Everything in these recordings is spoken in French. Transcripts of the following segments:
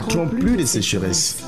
connaîtront plus de sécheresse.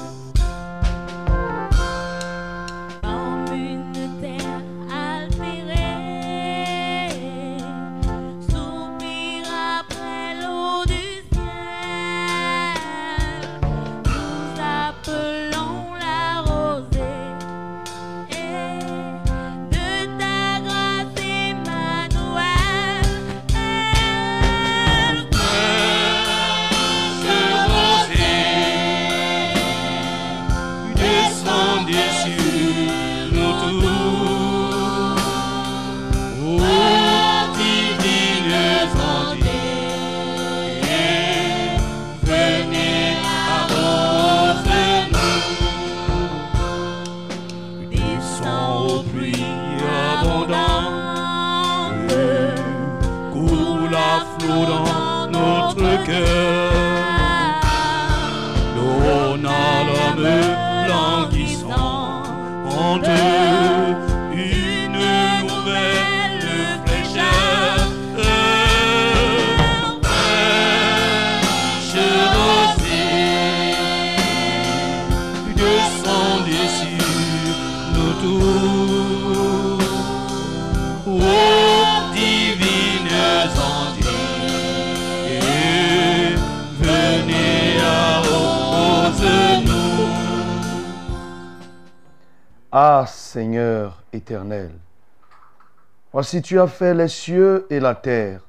Voici tu as fait les cieux et la terre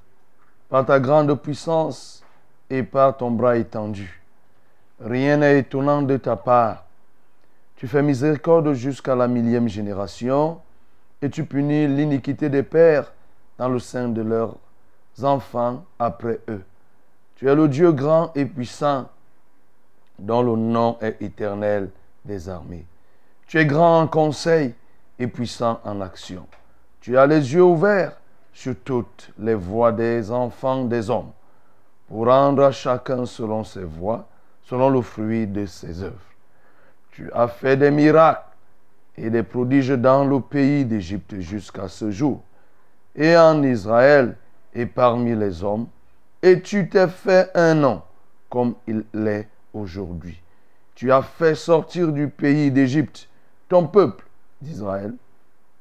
par ta grande puissance et par ton bras étendu. Rien n'est étonnant de ta part. Tu fais miséricorde jusqu'à la millième génération et tu punis l'iniquité des pères dans le sein de leurs enfants après eux. Tu es le Dieu grand et puissant dont le nom est éternel des armées. Tu es grand en conseil et puissant en action. Tu as les yeux ouverts sur toutes les voies des enfants des hommes, pour rendre à chacun selon ses voies, selon le fruit de ses œuvres. Tu as fait des miracles et des prodiges dans le pays d'Égypte jusqu'à ce jour, et en Israël et parmi les hommes, et tu t'es fait un nom comme il l'est aujourd'hui. Tu as fait sortir du pays d'Égypte ton peuple d'Israël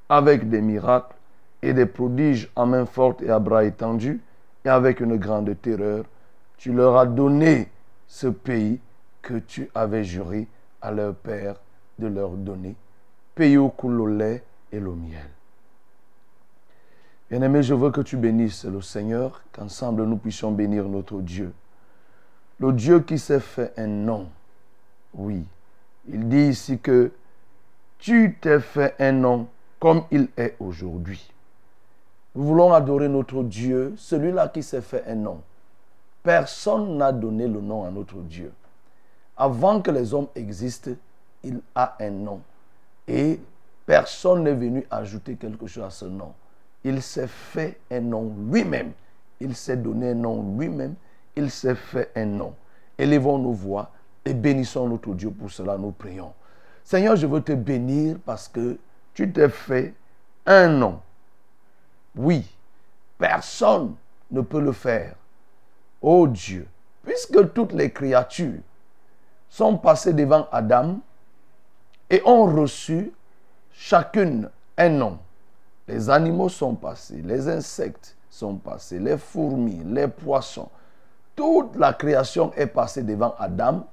avec des miracles et des prodiges à main forte et à bras étendus et avec une grande terreur. Tu leur as donné ce pays que tu avais juré à leur père de leur donner, pays où coule le lait et le miel. Bien-aimé, je veux que tu bénisses le Seigneur, qu'ensemble nous puissions bénir notre Dieu. Le Dieu qui s'est fait un nom. Oui, il dit ici que tu t'es fait un nom comme il est aujourd'hui. Nous voulons adorer notre Dieu, celui-là qui s'est fait un nom. Personne n'a donné le nom à notre Dieu. Avant que les hommes existent, il a un nom. Et personne n'est venu ajouter quelque chose à ce nom. Il s'est fait un nom lui-même. Il s'est donné un nom lui-même. Il s'est fait un nom. Élevons nos voix et bénissons notre Dieu. Pour cela, nous prions. Seigneur, je veux te bénir parce que tu t'es fait un nom. Oui, personne ne peut le faire. Oh Dieu, puisque toutes les créatures sont passées devant Adam et ont reçu chacune un nom. Les animaux sont passés, les insectes sont passés, les fourmis, les poissons. Toute la création est passée devant Adam,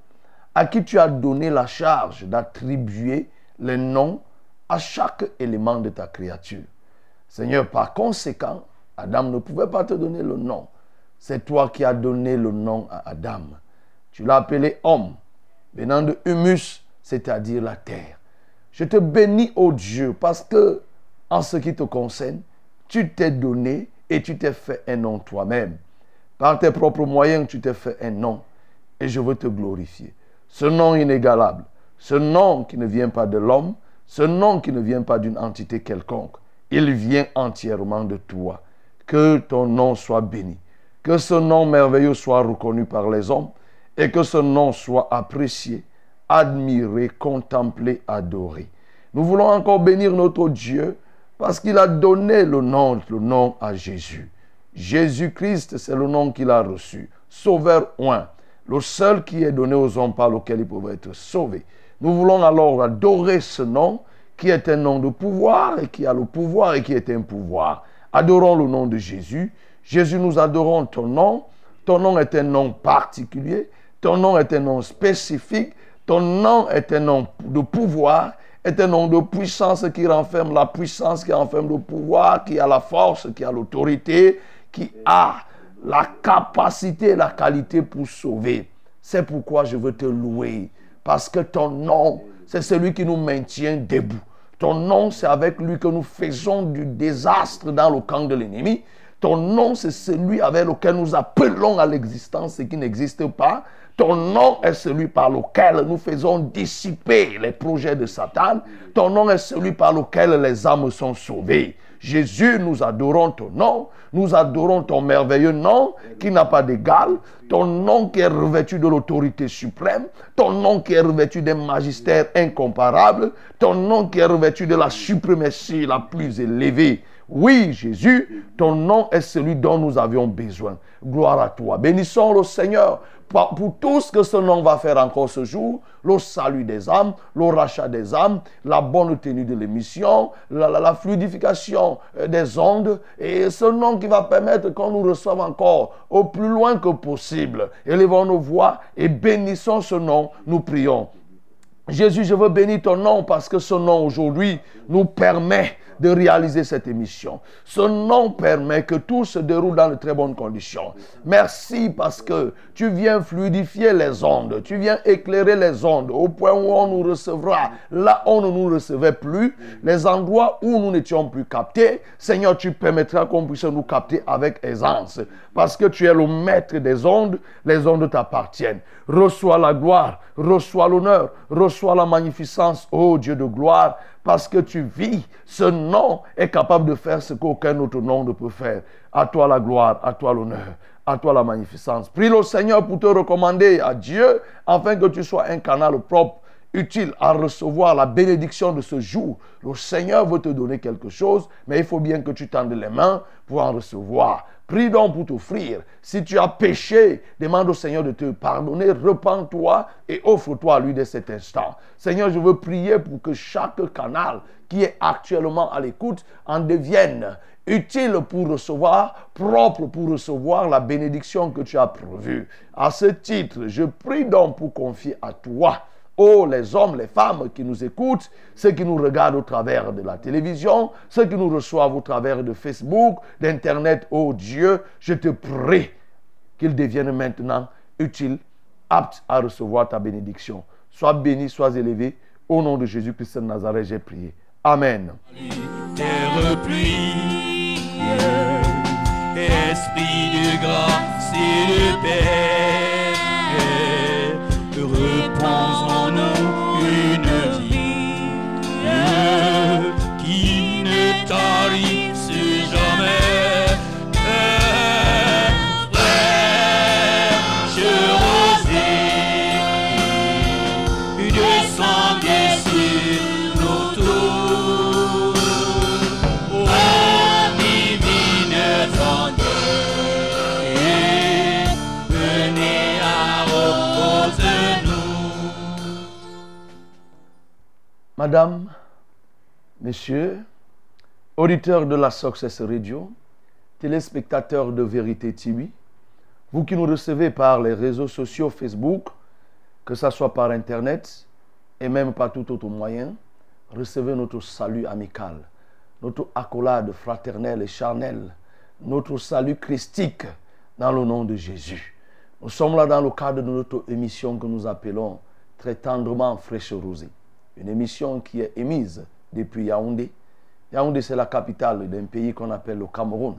à qui tu as donné la charge d'attribuer les noms à chaque élément de ta créature. Seigneur, par conséquent, Adam ne pouvait pas te donner le nom. C'est toi qui as donné le nom à Adam. Tu l'as appelé homme, venant de humus, c'est-à-dire la terre. Je te bénis, ô Dieu, parce que, en ce qui te concerne, tu t'es donné et tu t'es fait un nom toi-même. Par tes propres moyens, tu t'es fait un nom. Et je veux te glorifier. Ce nom inégalable, ce nom qui ne vient pas de l'homme, ce nom qui ne vient pas d'une entité quelconque, il vient entièrement de toi. Que ton nom soit béni, que ce nom merveilleux soit reconnu par les hommes et que ce nom soit apprécié, admiré, contemplé, adoré. Nous voulons encore bénir notre Dieu parce qu'il a donné le nom, le nom à Jésus. Jésus-Christ, c'est le nom qu'il a reçu. Sauveur oint, le seul qui est donné aux hommes par lequel ils peuvent être sauvés. Nous voulons alors adorer ce nom qui est un nom de pouvoir et qui a le pouvoir et qui est un pouvoir. Adorons le nom de Jésus. Jésus, nous adorons ton nom. Ton nom est un nom particulier. Ton nom est un nom spécifique. Ton nom est un nom de pouvoir, est un nom de puissance qui renferme la puissance, qui renferme le pouvoir, qui a la force, qui a l'autorité, qui a la capacité et la qualité pour sauver. C'est pourquoi je veux te louer. Parce que ton nom, c'est celui qui nous maintient debout. Ton nom, c'est avec lui que nous faisons du désastre dans le camp de l'ennemi. Ton nom, c'est celui avec lequel nous appelons à l'existence ce qui n'existe pas. Ton nom est celui par lequel nous faisons dissiper les projets de Satan. Ton nom est celui par lequel les âmes sont sauvées. Jésus, nous adorons ton nom. Nous adorons ton merveilleux nom qui n'a pas d'égal. Ton nom qui est revêtu de l'autorité suprême. Ton nom qui est revêtu d'un magistère incomparable. Ton nom qui est revêtu de la suprématie la plus élevée. Oui, Jésus, ton nom est celui dont nous avions besoin. Gloire à toi. Bénissons le Seigneur pour tout ce que ce nom va faire encore ce jour, le salut des âmes, le rachat des âmes, la bonne tenue de l'émission, la, fluidification euh, des ondes, et ce nom qui va permettre qu'on nous reçoive encore au plus loin que possible. Élevons nos voix et bénissons ce nom, nous prions. Jésus, je veux bénir ton nom parce que ce nom aujourd'hui nous permet de réaliser cette émission. Ce nom permet que tout se déroule dans de très bonnes conditions. Merci parce que tu viens fluidifier les ondes, tu viens éclairer les ondes au point où on nous recevra. Là, on ne nous recevait plus. Les endroits où nous n'étions plus captés, Seigneur, tu permettras qu'on puisse nous capter avec aisance. Parce que tu es le maître des ondes, les ondes t'appartiennent. Reçois la gloire, reçois l'honneur, reçois la magnificence, ô Dieu de gloire parce que tu vis. Ce nom est capable de faire ce qu'aucun autre nom ne peut faire. À toi la gloire, à toi l'honneur, à toi la magnificence. Prie le Seigneur pour te recommander à Dieu afin que tu sois un canal propre utile à recevoir la bénédiction de ce jour. Le Seigneur veut te donner quelque chose, mais il faut bien que tu tendes les mains pour en recevoir. Prie donc pour t'offrir. Si tu as péché, demande au Seigneur de te pardonner, repens-toi et offre-toi à lui dès cet instant. Seigneur, je veux prier pour que chaque canal qui est actuellement à l'écoute en devienne utile pour recevoir, propre pour recevoir la bénédiction que tu as prévue. À ce titre, je prie donc pour confier à toi Oh, les hommes, les femmes qui nous écoutent, ceux qui nous regardent au travers de la télévision, ceux qui nous reçoivent au travers de Facebook, d'Internet, oh Dieu, je te prie qu'ils deviennent maintenant utiles, aptes à recevoir ta bénédiction. Sois béni, sois élevé. Au nom de Jésus-Christ de Nazareth, j'ai prié. Amen. esprit de grâce et de paix. Repends-en-nous une vie qui n'est pas. Madame, Messieurs, auditeurs de la Success Radio, téléspectateurs de Vérité TV, vous qui nous recevez par les réseaux sociaux Facebook, que ce soit par Internet et même par tout autre moyen, recevez notre salut amical, notre accolade fraternelle et charnelle, notre salut christique dans le nom de Jésus. Nous sommes là dans le cadre de notre émission que nous appelons très tendrement Fraîche Rosée une émission qui est émise depuis Yaoundé. Yaoundé, c'est la capitale d'un pays qu'on appelle le Cameroun.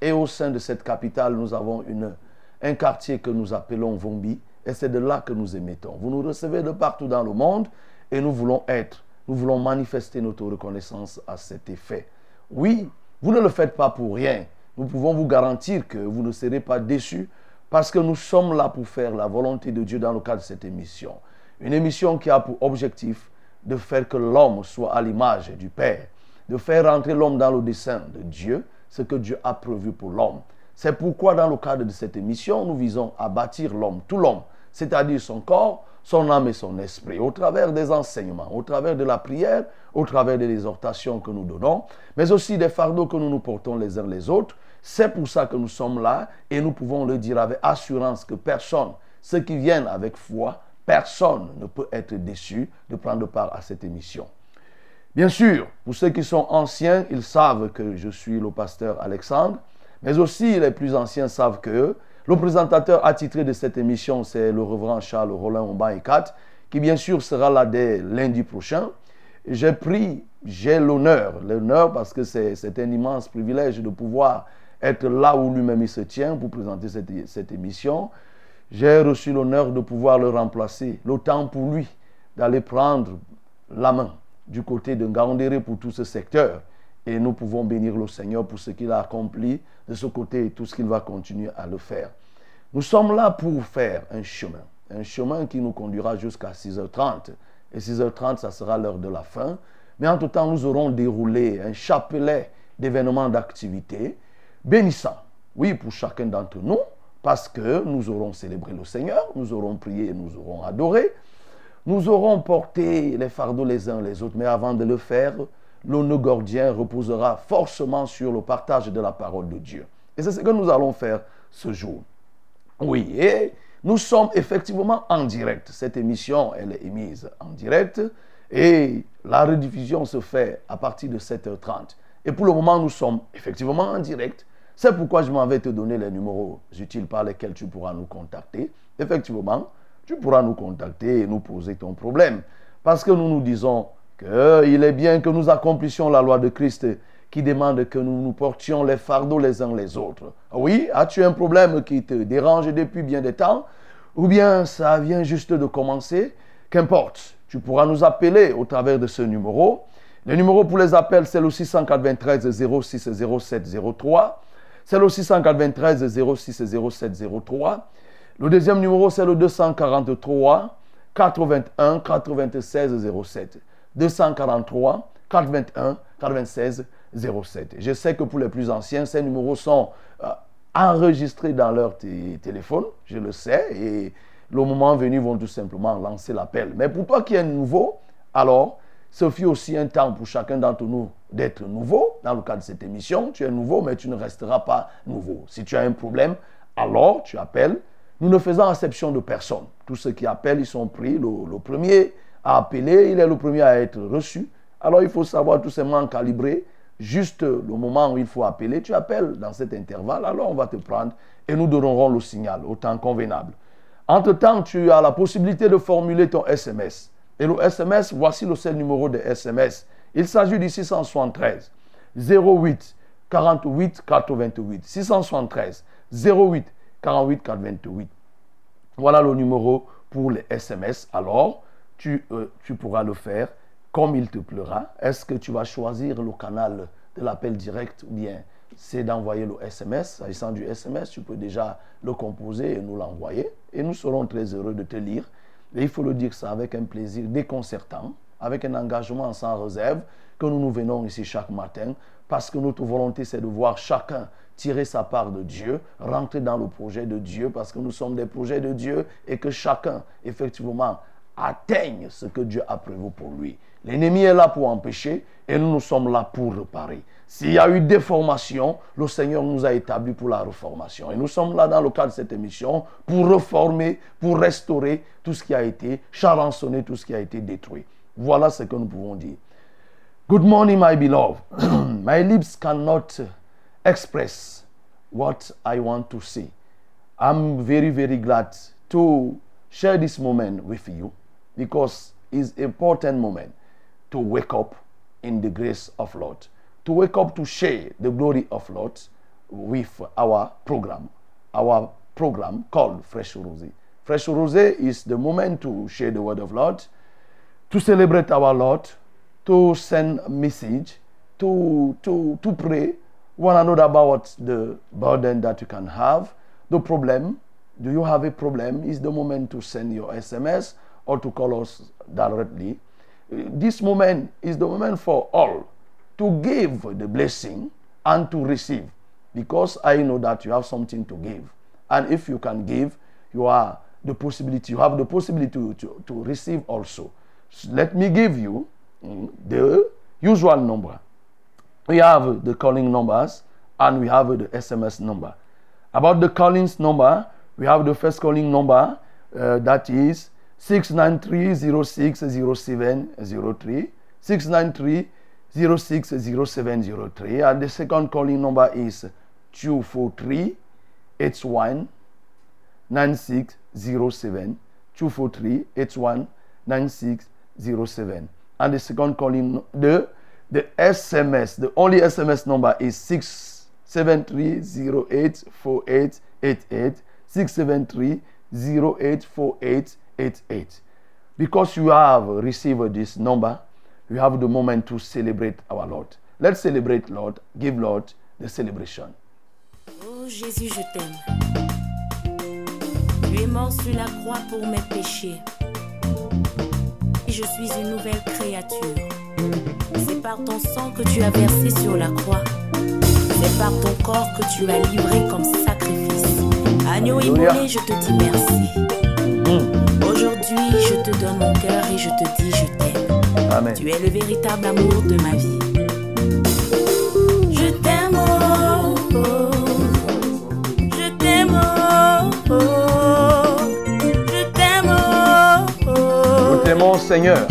Et au sein de cette capitale, nous avons une, un quartier que nous appelons Vombi. Et c'est de là que nous émettons. Vous nous recevez de partout dans le monde et nous voulons être, nous voulons manifester notre reconnaissance à cet effet. Oui, vous ne le faites pas pour rien. Nous pouvons vous garantir que vous ne serez pas déçus parce que nous sommes là pour faire la volonté de Dieu dans le cadre de cette émission. Une émission qui a pour objectif de faire que l'homme soit à l'image du Père, de faire rentrer l'homme dans le dessein de Dieu, ce que Dieu a prévu pour l'homme. C'est pourquoi dans le cadre de cette émission, nous visons à bâtir l'homme, tout l'homme, c'est-à-dire son corps, son âme et son esprit, au travers des enseignements, au travers de la prière, au travers des exhortations que nous donnons, mais aussi des fardeaux que nous nous portons les uns les autres. C'est pour ça que nous sommes là et nous pouvons le dire avec assurance que personne, ceux qui viennent avec foi, personne ne peut être déçu de prendre part à cette émission. Bien sûr, pour ceux qui sont anciens, ils savent que je suis le pasteur Alexandre, mais aussi les plus anciens savent que le présentateur attitré de cette émission, c'est le reverend Charles Roland Ombaïkat, qui bien sûr sera là dès lundi prochain. J'ai pris, j'ai l'honneur, l'honneur parce que c'est un immense privilège de pouvoir être là où lui-même il se tient pour présenter cette émission. J'ai reçu l'honneur de pouvoir le remplacer, le temps pour lui d'aller prendre la main du côté de Ngandéré pour tout ce secteur. Et nous pouvons bénir le Seigneur pour ce qu'il a accompli de ce côté et tout ce qu'il va continuer à le faire. Nous sommes là pour faire un chemin, un chemin qui nous conduira jusqu'à 6h30. Et 6h30, ça sera l'heure de la fin. Mais en tout temps, nous aurons déroulé un chapelet d'événements d'activité bénissant. Oui, pour chacun d'entre nous, parce que nous aurons célébré le Seigneur, nous aurons prié, nous aurons adoré, nous aurons porté les fardeaux les uns les autres. Mais avant de le faire, le gordien reposera forcément sur le partage de la parole de Dieu. Et c'est ce que nous allons faire ce jour. Oui, et nous sommes effectivement en direct. Cette émission, elle est émise en direct et la rediffusion se fait à partir de 7h30. Et pour le moment, nous sommes effectivement en direct. C'est pourquoi je m'en vais te donner les numéros utiles par lesquels tu pourras nous contacter. Effectivement, tu pourras nous contacter et nous poser ton problème. Parce que nous nous disons qu'il est bien que nous accomplissions la loi de Christ qui demande que nous nous portions les fardeaux les uns les autres. Oui, as-tu un problème qui te dérange depuis bien des temps? Ou bien ça vient juste de commencer? Qu'importe, tu pourras nous appeler au travers de ce numéro. Le numéro pour les appels, c'est le 693 06 07 03. C'est le 693 06 07 03. Le deuxième numéro, c'est le 243 81 96 07. 243 81 96 07. Je sais que pour les plus anciens, ces numéros sont euh, enregistrés dans leur téléphone, je le sais, et le moment venu, vont tout simplement lancer l'appel. Mais pour toi qui es nouveau, alors, ce fut aussi un temps pour chacun d'entre nous d'être nouveau. Dans le cadre de cette émission, tu es nouveau, mais tu ne resteras pas nouveau. Si tu as un problème, alors tu appelles. Nous ne faisons exception de personne. Tous ceux qui appellent, ils sont pris. Le, premier à appeler, il est le premier à être reçu. Alors il faut savoir tout simplement calibrer juste le moment où il faut appeler. Tu appelles dans cet intervalle, alors on va te prendre et nous donnerons le signal au temps convenable. Entre-temps, tu as la possibilité de formuler ton SMS. Et le SMS, voici le seul numéro de SMS. Il s'agit du 673 08 48 88. 673 08 48 88. Voilà le numéro pour les SMS. Alors, tu, euh, tu pourras le faire comme il te plaira. Est-ce que tu vas choisir le canal de l'appel direct ou bien c'est d'envoyer le SMS. S'agissant du SMS, tu peux déjà le composer et nous l'envoyer. Et nous serons très heureux de te lire. Et il faut le dire ça avec un plaisir déconcertant, avec un engagement sans réserve, que nous nous venons ici chaque matin, parce que notre volonté, c'est de voir chacun tirer sa part de Dieu, rentrer dans le projet de Dieu, parce que nous sommes des projets de Dieu et que chacun, effectivement, atteigne ce que Dieu a prévu pour lui. L'ennemi est là pour empêcher et nous, nous sommes là pour réparer. S'il y a eu déformation, le Seigneur nous a établis pour la reformation. Et nous sommes là dans le cadre de cette émission pour reformer, pour restaurer tout ce qui a été charançonné, tout ce qui a été détruit. Voilà ce que nous pouvons dire. Good morning, my beloved. my lips cannot uh, express what I want to say. I'm very, very glad to share this moment with you because it's an important moment to wake up in the grace of Lord. To wake up to share the glory of Lord with our program, our program called Fresh Rosy. Fresh Rosé is the moment to share the word of Lord, to celebrate our Lord, to send a message, to, to, to pray one another about the burden that you can have, the problem. Do you have a problem? Is the moment to send your SMS or to call us directly. This moment is the moment for all to give the blessing and to receive because I know that you have something to give. And if you can give, you are the possibility, you have the possibility to, to, to receive also. Let me give you the usual number. We have the calling numbers and we have the SMS number. About the callings number, we have the first calling number uh, that is 693-060703, 693-060703, and the second calling number is 243-819607, 243-819607, and the second calling the the SMS, the only SMS number is 673084888, 673084888. Because you have received this number, you have the moment to celebrate our Lord. Let's celebrate Lord, give Lord the celebration. Oh Jésus, je t'aime. Tu es mort sur la croix pour mes péchés. Et je suis une nouvelle créature. C'est par ton sang que tu as versé sur la croix. C'est par ton corps que tu as livré comme sacrifice. Agneau immolé, je te dis merci. Aujourd'hui, je te donne mon cœur et je te dis je t'aime. Tu es le véritable amour de ma vie. T'aimons, Seigneur.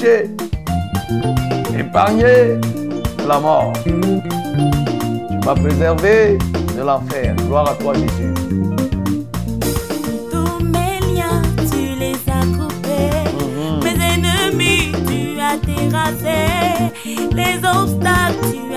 Péché, épargné de la mort. Tu m'as préservé de l'enfer. Gloire à toi, Jésus. Tous mes liens, tu les as coupés. Mes ennemis, tu as terrassé. Les obstacles, tu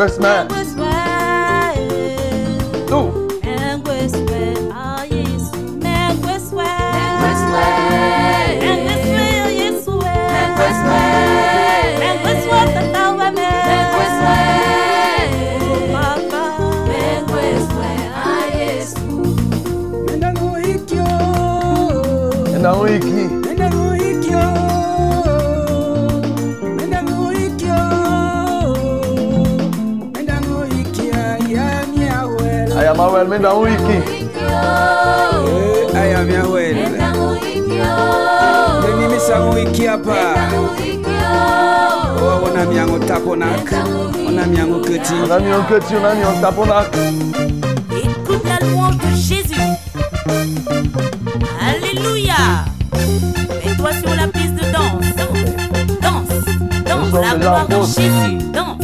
Congressman. Não, e que well, menda wiki. Eh, aya mia ah, well. Mimi misa wiki oh. hapa. Oh. oh, ona miango taponak. Ona miango keti. Ona miango keti, taponak. Écoute la louange de Jésus. Alléluia. Mets-toi sur la piste de danse. Danse, danse, danse la gloire de Jésus. Danse.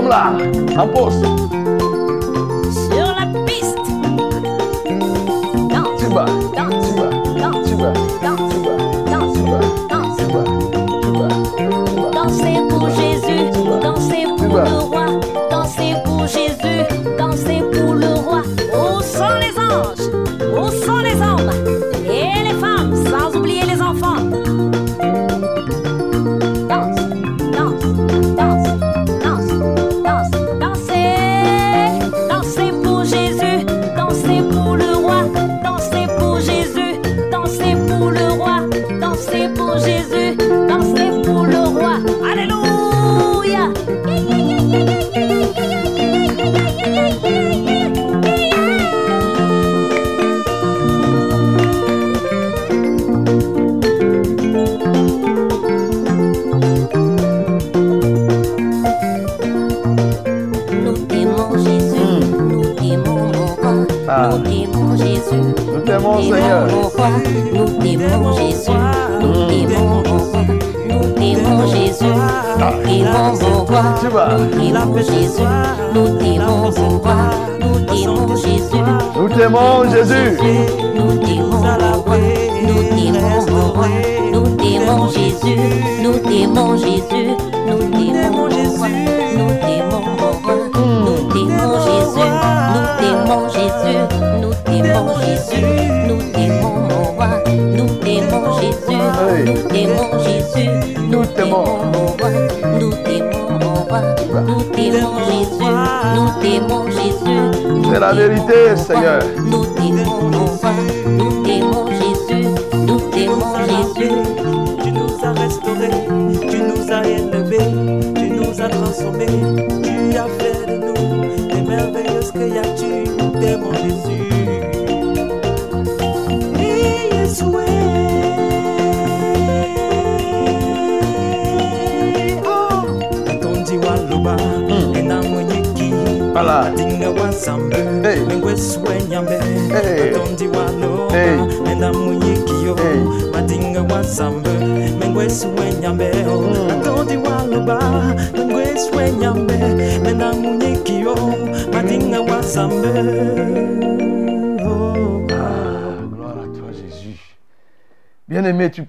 Vamos lá, vamos,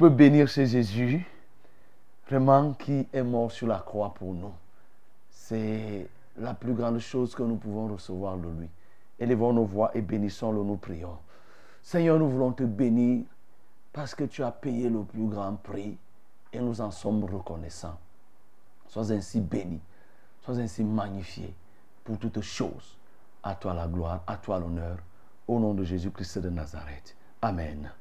peux bénir ce Jésus, vraiment qui est mort sur la croix pour nous. C'est la plus grande chose que nous pouvons recevoir de lui. Élevons nos voix et bénissons-le, nous prions. Seigneur, nous voulons te bénir parce que tu as payé le plus grand prix et nous en sommes reconnaissants. Sois ainsi béni, sois ainsi magnifié pour toutes choses. À toi la gloire, à toi l'honneur, au nom de Jésus-Christ de Nazareth. Amen.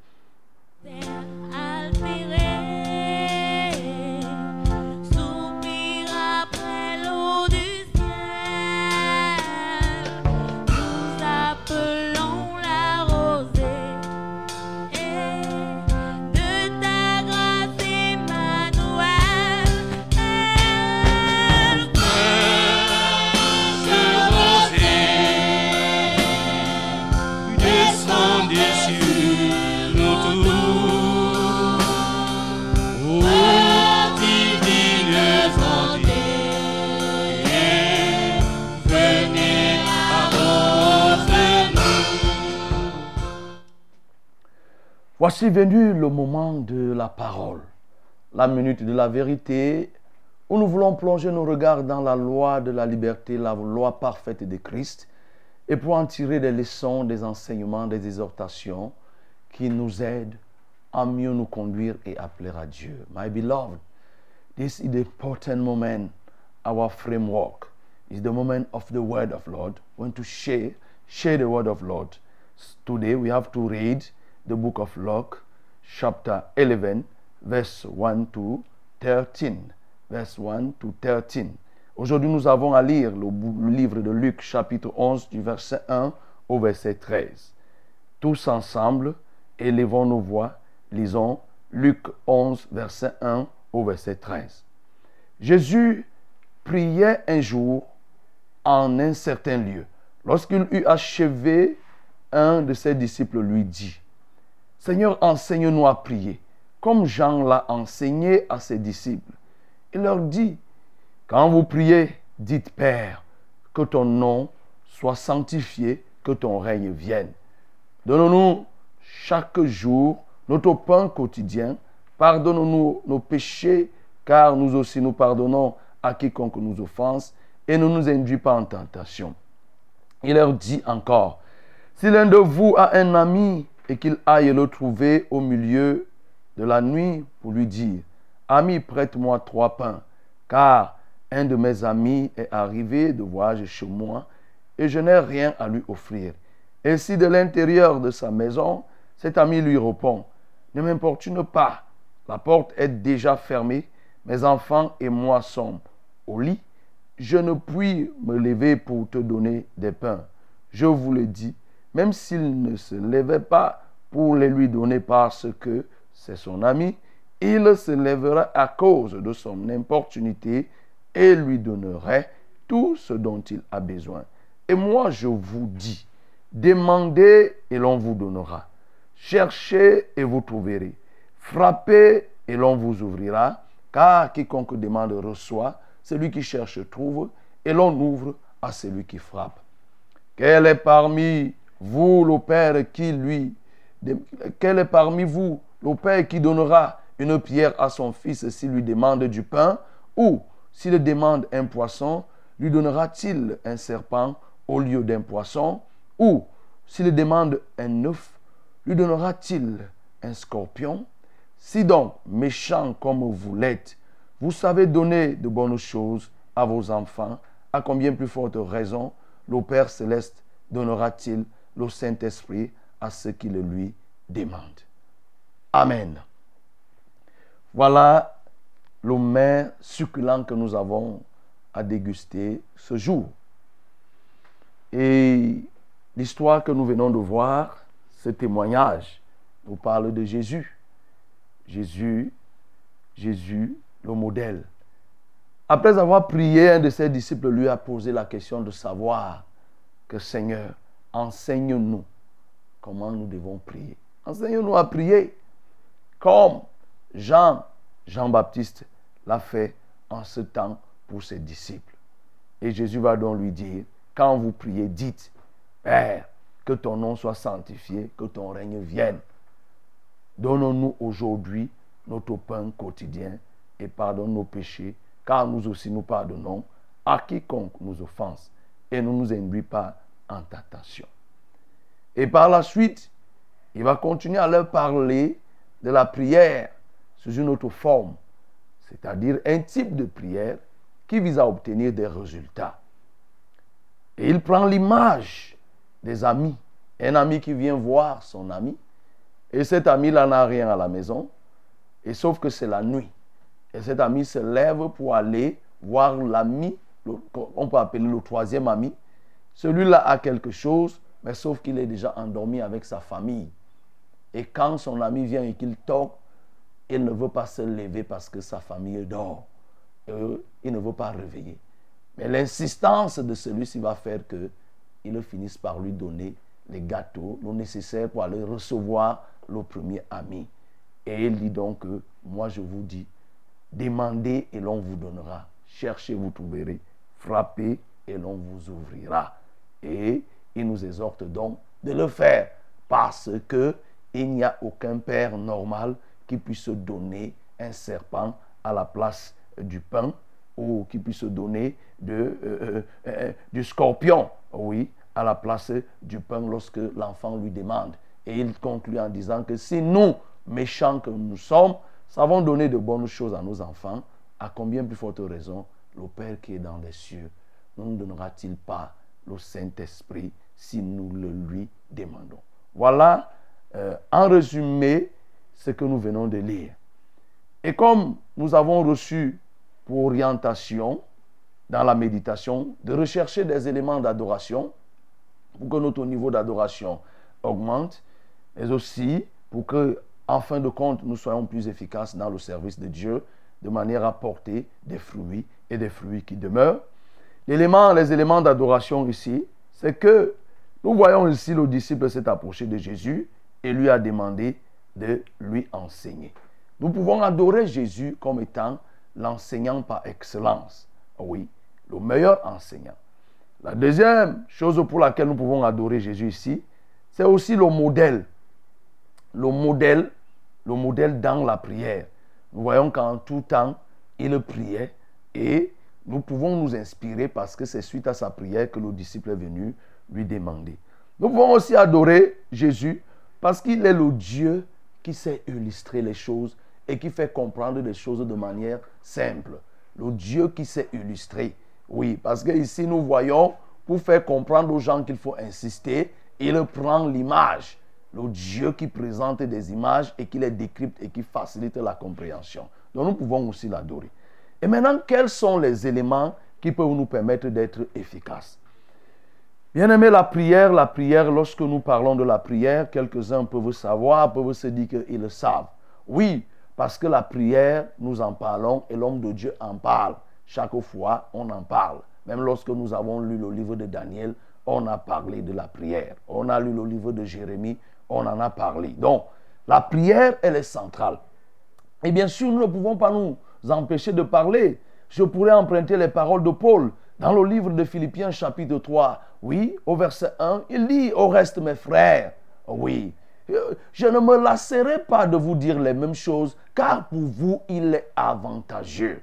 Voici venu le moment de la parole, la minute de la vérité, où nous voulons plonger nos regards dans la loi de la liberté, la loi parfaite de Christ, et pour en tirer des leçons, des enseignements, des exhortations qui nous aident à mieux nous conduire et à plaire à Dieu. My beloved, this is the important moment, our framework. is the moment of the word of Lord. We want to share, share the word of Lord. Today we have to read the book of Luke, chapter 11, verse 1 to 13. Verse 1 to 13. Aujourd'hui, nous avons à lire le, livre de Luc, chapitre 11, du verset 1 au verset 13. Tous ensemble, élevons nos voix, lisons Luc 11, verset 1 au verset 13. Jésus priait un jour en un certain lieu. Lorsqu'il eut achevé, un de ses disciples lui dit, Seigneur, enseigne-nous à prier, comme Jean l'a enseigné à ses disciples. Il leur dit, quand vous priez, dites Père, que ton nom soit sanctifié, que ton règne vienne. Donne-nous chaque jour notre pain quotidien. Pardonne-nous nos péchés, car nous aussi nous pardonnons à quiconque nous offense, et ne nous induis pas en tentation. Il leur dit encore, si l'un de vous a un ami et qu'il aille le trouver au milieu de la nuit pour lui dire, Ami, prête-moi trois pains, car un de mes amis est arrivé de voyage chez moi et je n'ai rien à lui offrir. Et si de l'intérieur de sa maison, cet ami lui répond, Ne m'importune pas, la porte est déjà fermée, mes enfants et moi sommes au lit, je ne puis me lever pour te donner des pains. Je vous le dis, même s'il ne se levait pas pour les lui donner parce que c'est son ami, il se lèvera à cause de son importunité et lui donnerait tout ce dont il a besoin. Et moi, je vous dis, demandez et l'on vous donnera. Cherchez et vous trouverez. Frappez et l'on vous ouvrira. Car quiconque demande reçoit, celui qui cherche trouve, et l'on ouvre à celui qui frappe. Quel est parmi vous le Père qui lui, quel est parmi vous le Père qui donnera une pierre à son fils s'il lui demande du pain, ou s'il demande un poisson, lui donnera-t-il un serpent au lieu d'un poisson, ou s'il demande un œuf, lui donnera-t-il un scorpion? Si donc, méchant comme vous l'êtes, vous savez donner de bonnes choses à vos enfants, à combien plus forte raison le Père céleste donnera-t-il le Saint-Esprit à ceux qui le lui demandent. Amen. Voilà le mets succulent que nous avons à déguster ce jour. Et l'histoire que nous venons de voir, ce témoignage, nous parle de Jésus. Jésus, Jésus, le modèle. Après avoir prié, un de ses disciples lui a posé la question de savoir que Seigneur, enseigne-nous comment nous devons prier. Enseigne-nous à prier comme Jean, Jean-Baptiste l'a fait en ce temps pour ses disciples. Et Jésus va donc lui dire, quand vous priez, dites, Père, que ton nom soit sanctifié, que ton règne vienne. Donne-nous aujourd'hui notre pain quotidien et pardonne nos péchés, car nous aussi nous pardonnons à quiconque nous offense et ne nous induis pas en. Et par la suite, il va continuer à leur parler de la prière sous une autre forme, c'est-à-dire un type de prière qui vise à obtenir des résultats. Et il prend l'image des amis, un ami qui vient voir son ami, et cet ami-là n'a rien à la maison, et sauf que c'est la nuit. Et cet ami se lève pour aller voir l'ami, on peut appeler le troisième ami. Celui-là a quelque chose, mais sauf qu'il est déjà endormi avec sa famille. Et quand son ami vient et qu'il toque, il ne veut pas se lever parce que sa famille dort. Il ne veut pas réveiller. Mais l'insistance de celui-ci va faire qu'il finisse par lui donner les gâteaux, le nécessaire pour aller recevoir le premier ami. Et il dit donc que moi je vous dis, demandez et l'on vous donnera. Cherchez, vous trouverez. Frappez et l'on vous ouvrira. Et il nous exhorte donc de le faire parce que il n'y a aucun père normal qui puisse donner un serpent à la place du pain ou qui puisse donner euh, euh, euh, du scorpion, oui, à la place du pain lorsque l'enfant lui demande. Et il conclut en disant que si nous, méchants que nous sommes, savons donner de bonnes choses à nos enfants, à combien plus forte raison le Père qui est dans les cieux ne nous donnera-t-il pas le Saint-Esprit si nous le lui demandons Voilà, euh, en résumé, ce que nous venons de lire. Et comme nous avons reçu pour orientation dans la méditation de rechercher des éléments d'adoration pour que notre niveau d'adoration augmente, mais aussi pour que, en fin de compte, nous soyons plus efficaces dans le service de Dieu, de manière à porter des fruits et des fruits qui demeurent. L'élément, les éléments d'adoration ici, c'est que nous voyons ici le disciple s'est approché de Jésus et lui a demandé de lui enseigner. Nous pouvons adorer Jésus comme étant l'enseignant par excellence. Oui, le meilleur enseignant. La deuxième chose pour laquelle nous pouvons adorer Jésus ici, c'est aussi le modèle. Le modèle, le modèle dans la prière. Nous voyons qu'en tout temps, il priait et nous pouvons nous inspirer parce que c'est suite à sa prière que le disciple est venu lui demander. Nous pouvons aussi adorer Jésus parce qu'il est le Dieu qui sait illustrer les choses et qui fait comprendre les choses de manière simple. Le Dieu qui sait illustrer. Oui, parce que ici nous voyons, pour faire comprendre aux gens qu'il faut insister, il prend l'image. Le Dieu qui présente des images et qui les décrypte et qui facilite la compréhension. Donc nous pouvons aussi l'adorer. Et maintenant, quels sont les éléments qui peuvent nous permettre d'être efficaces? Bien aimé, la prière, la prière, lorsque nous parlons de la prière, quelques-uns peuvent savoir, peuvent se dire qu'ils le savent. Oui, parce que la prière, nous en parlons et l'homme de Dieu en parle. Chaque fois, on en parle. Même lorsque nous avons lu le livre de Daniel, on a parlé de la prière. On a lu le livre de Jérémie, on en a parlé. Donc, la prière, elle est centrale. Et bien sûr, nous ne pouvons pas nous empêcher de parler. Je pourrais emprunter les paroles de Paul dans le livre de Philippiens chapitre 3. Oui, au verset 1, il dit, au reste mes frères, oui, je ne me lasserai pas de vous dire les mêmes choses, car pour vous, il est avantageux.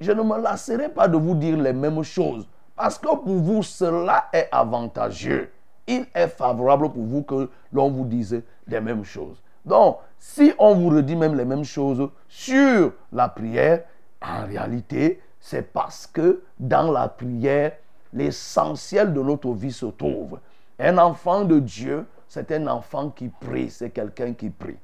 Je ne me lasserai pas de vous dire les mêmes choses, parce que pour vous, cela est avantageux. Il est favorable pour vous que l'on vous dise les mêmes choses. Donc, si on vous redit même les mêmes choses sur la prière, en réalité, c'est parce que dans la prière, l'essentiel de notre vie se trouve. Un enfant de Dieu, c'est un enfant qui prie, c'est quelqu'un qui prie.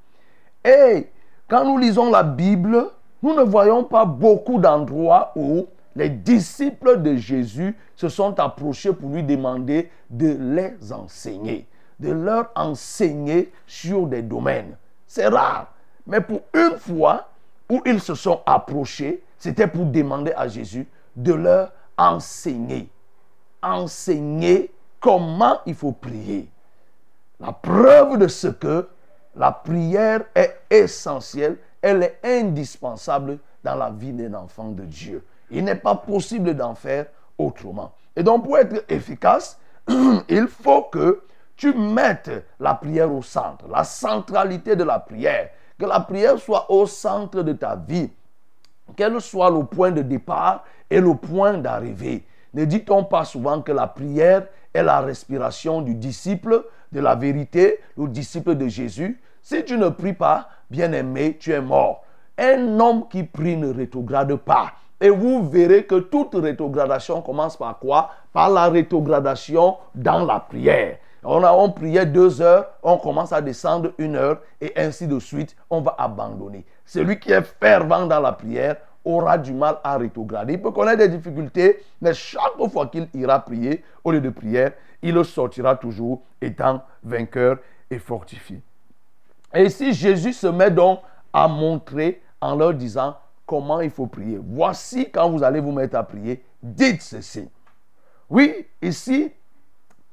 Et quand nous lisons la Bible, nous ne voyons pas beaucoup d'endroits où les disciples de Jésus se sont approchés pour lui demander de les enseigner, de leur enseigner sur des domaines. C'est rare. Mais pour une fois où ils se sont approchés, c'était pour demander à Jésus de leur enseigner. Enseigner comment il faut prier. La preuve de ce que la prière est essentielle, elle est indispensable dans la vie d'un enfant de Dieu. Il n'est pas possible d'en faire autrement. Et donc pour être efficace, il faut que tu mettes la prière au centre, la centralité de la prière, que la prière soit au centre de ta vie, qu'elle soit le point de départ et le point d'arrivée. Ne dit-on pas souvent que la prière est la respiration du disciple de la vérité, le disciple de Jésus? Si tu ne pries pas, bien-aimé, tu es mort. Un homme qui prie ne rétrograde pas. Et vous verrez que toute rétrogradation commence par quoi? Par la rétrogradation dans la prière. On, a, on priait deux heures, on commence à descendre une heure et ainsi de suite, on va abandonner. Celui qui est fervent dans la prière aura du mal à rétrograder. Il peut connaître des difficultés, mais chaque fois qu'il ira prier, au lieu de prière, il sortira toujours étant vainqueur et fortifié. Et ici, Jésus se met donc à montrer en leur disant comment il faut prier. Voici quand vous allez vous mettre à prier, dites ceci. Oui, ici,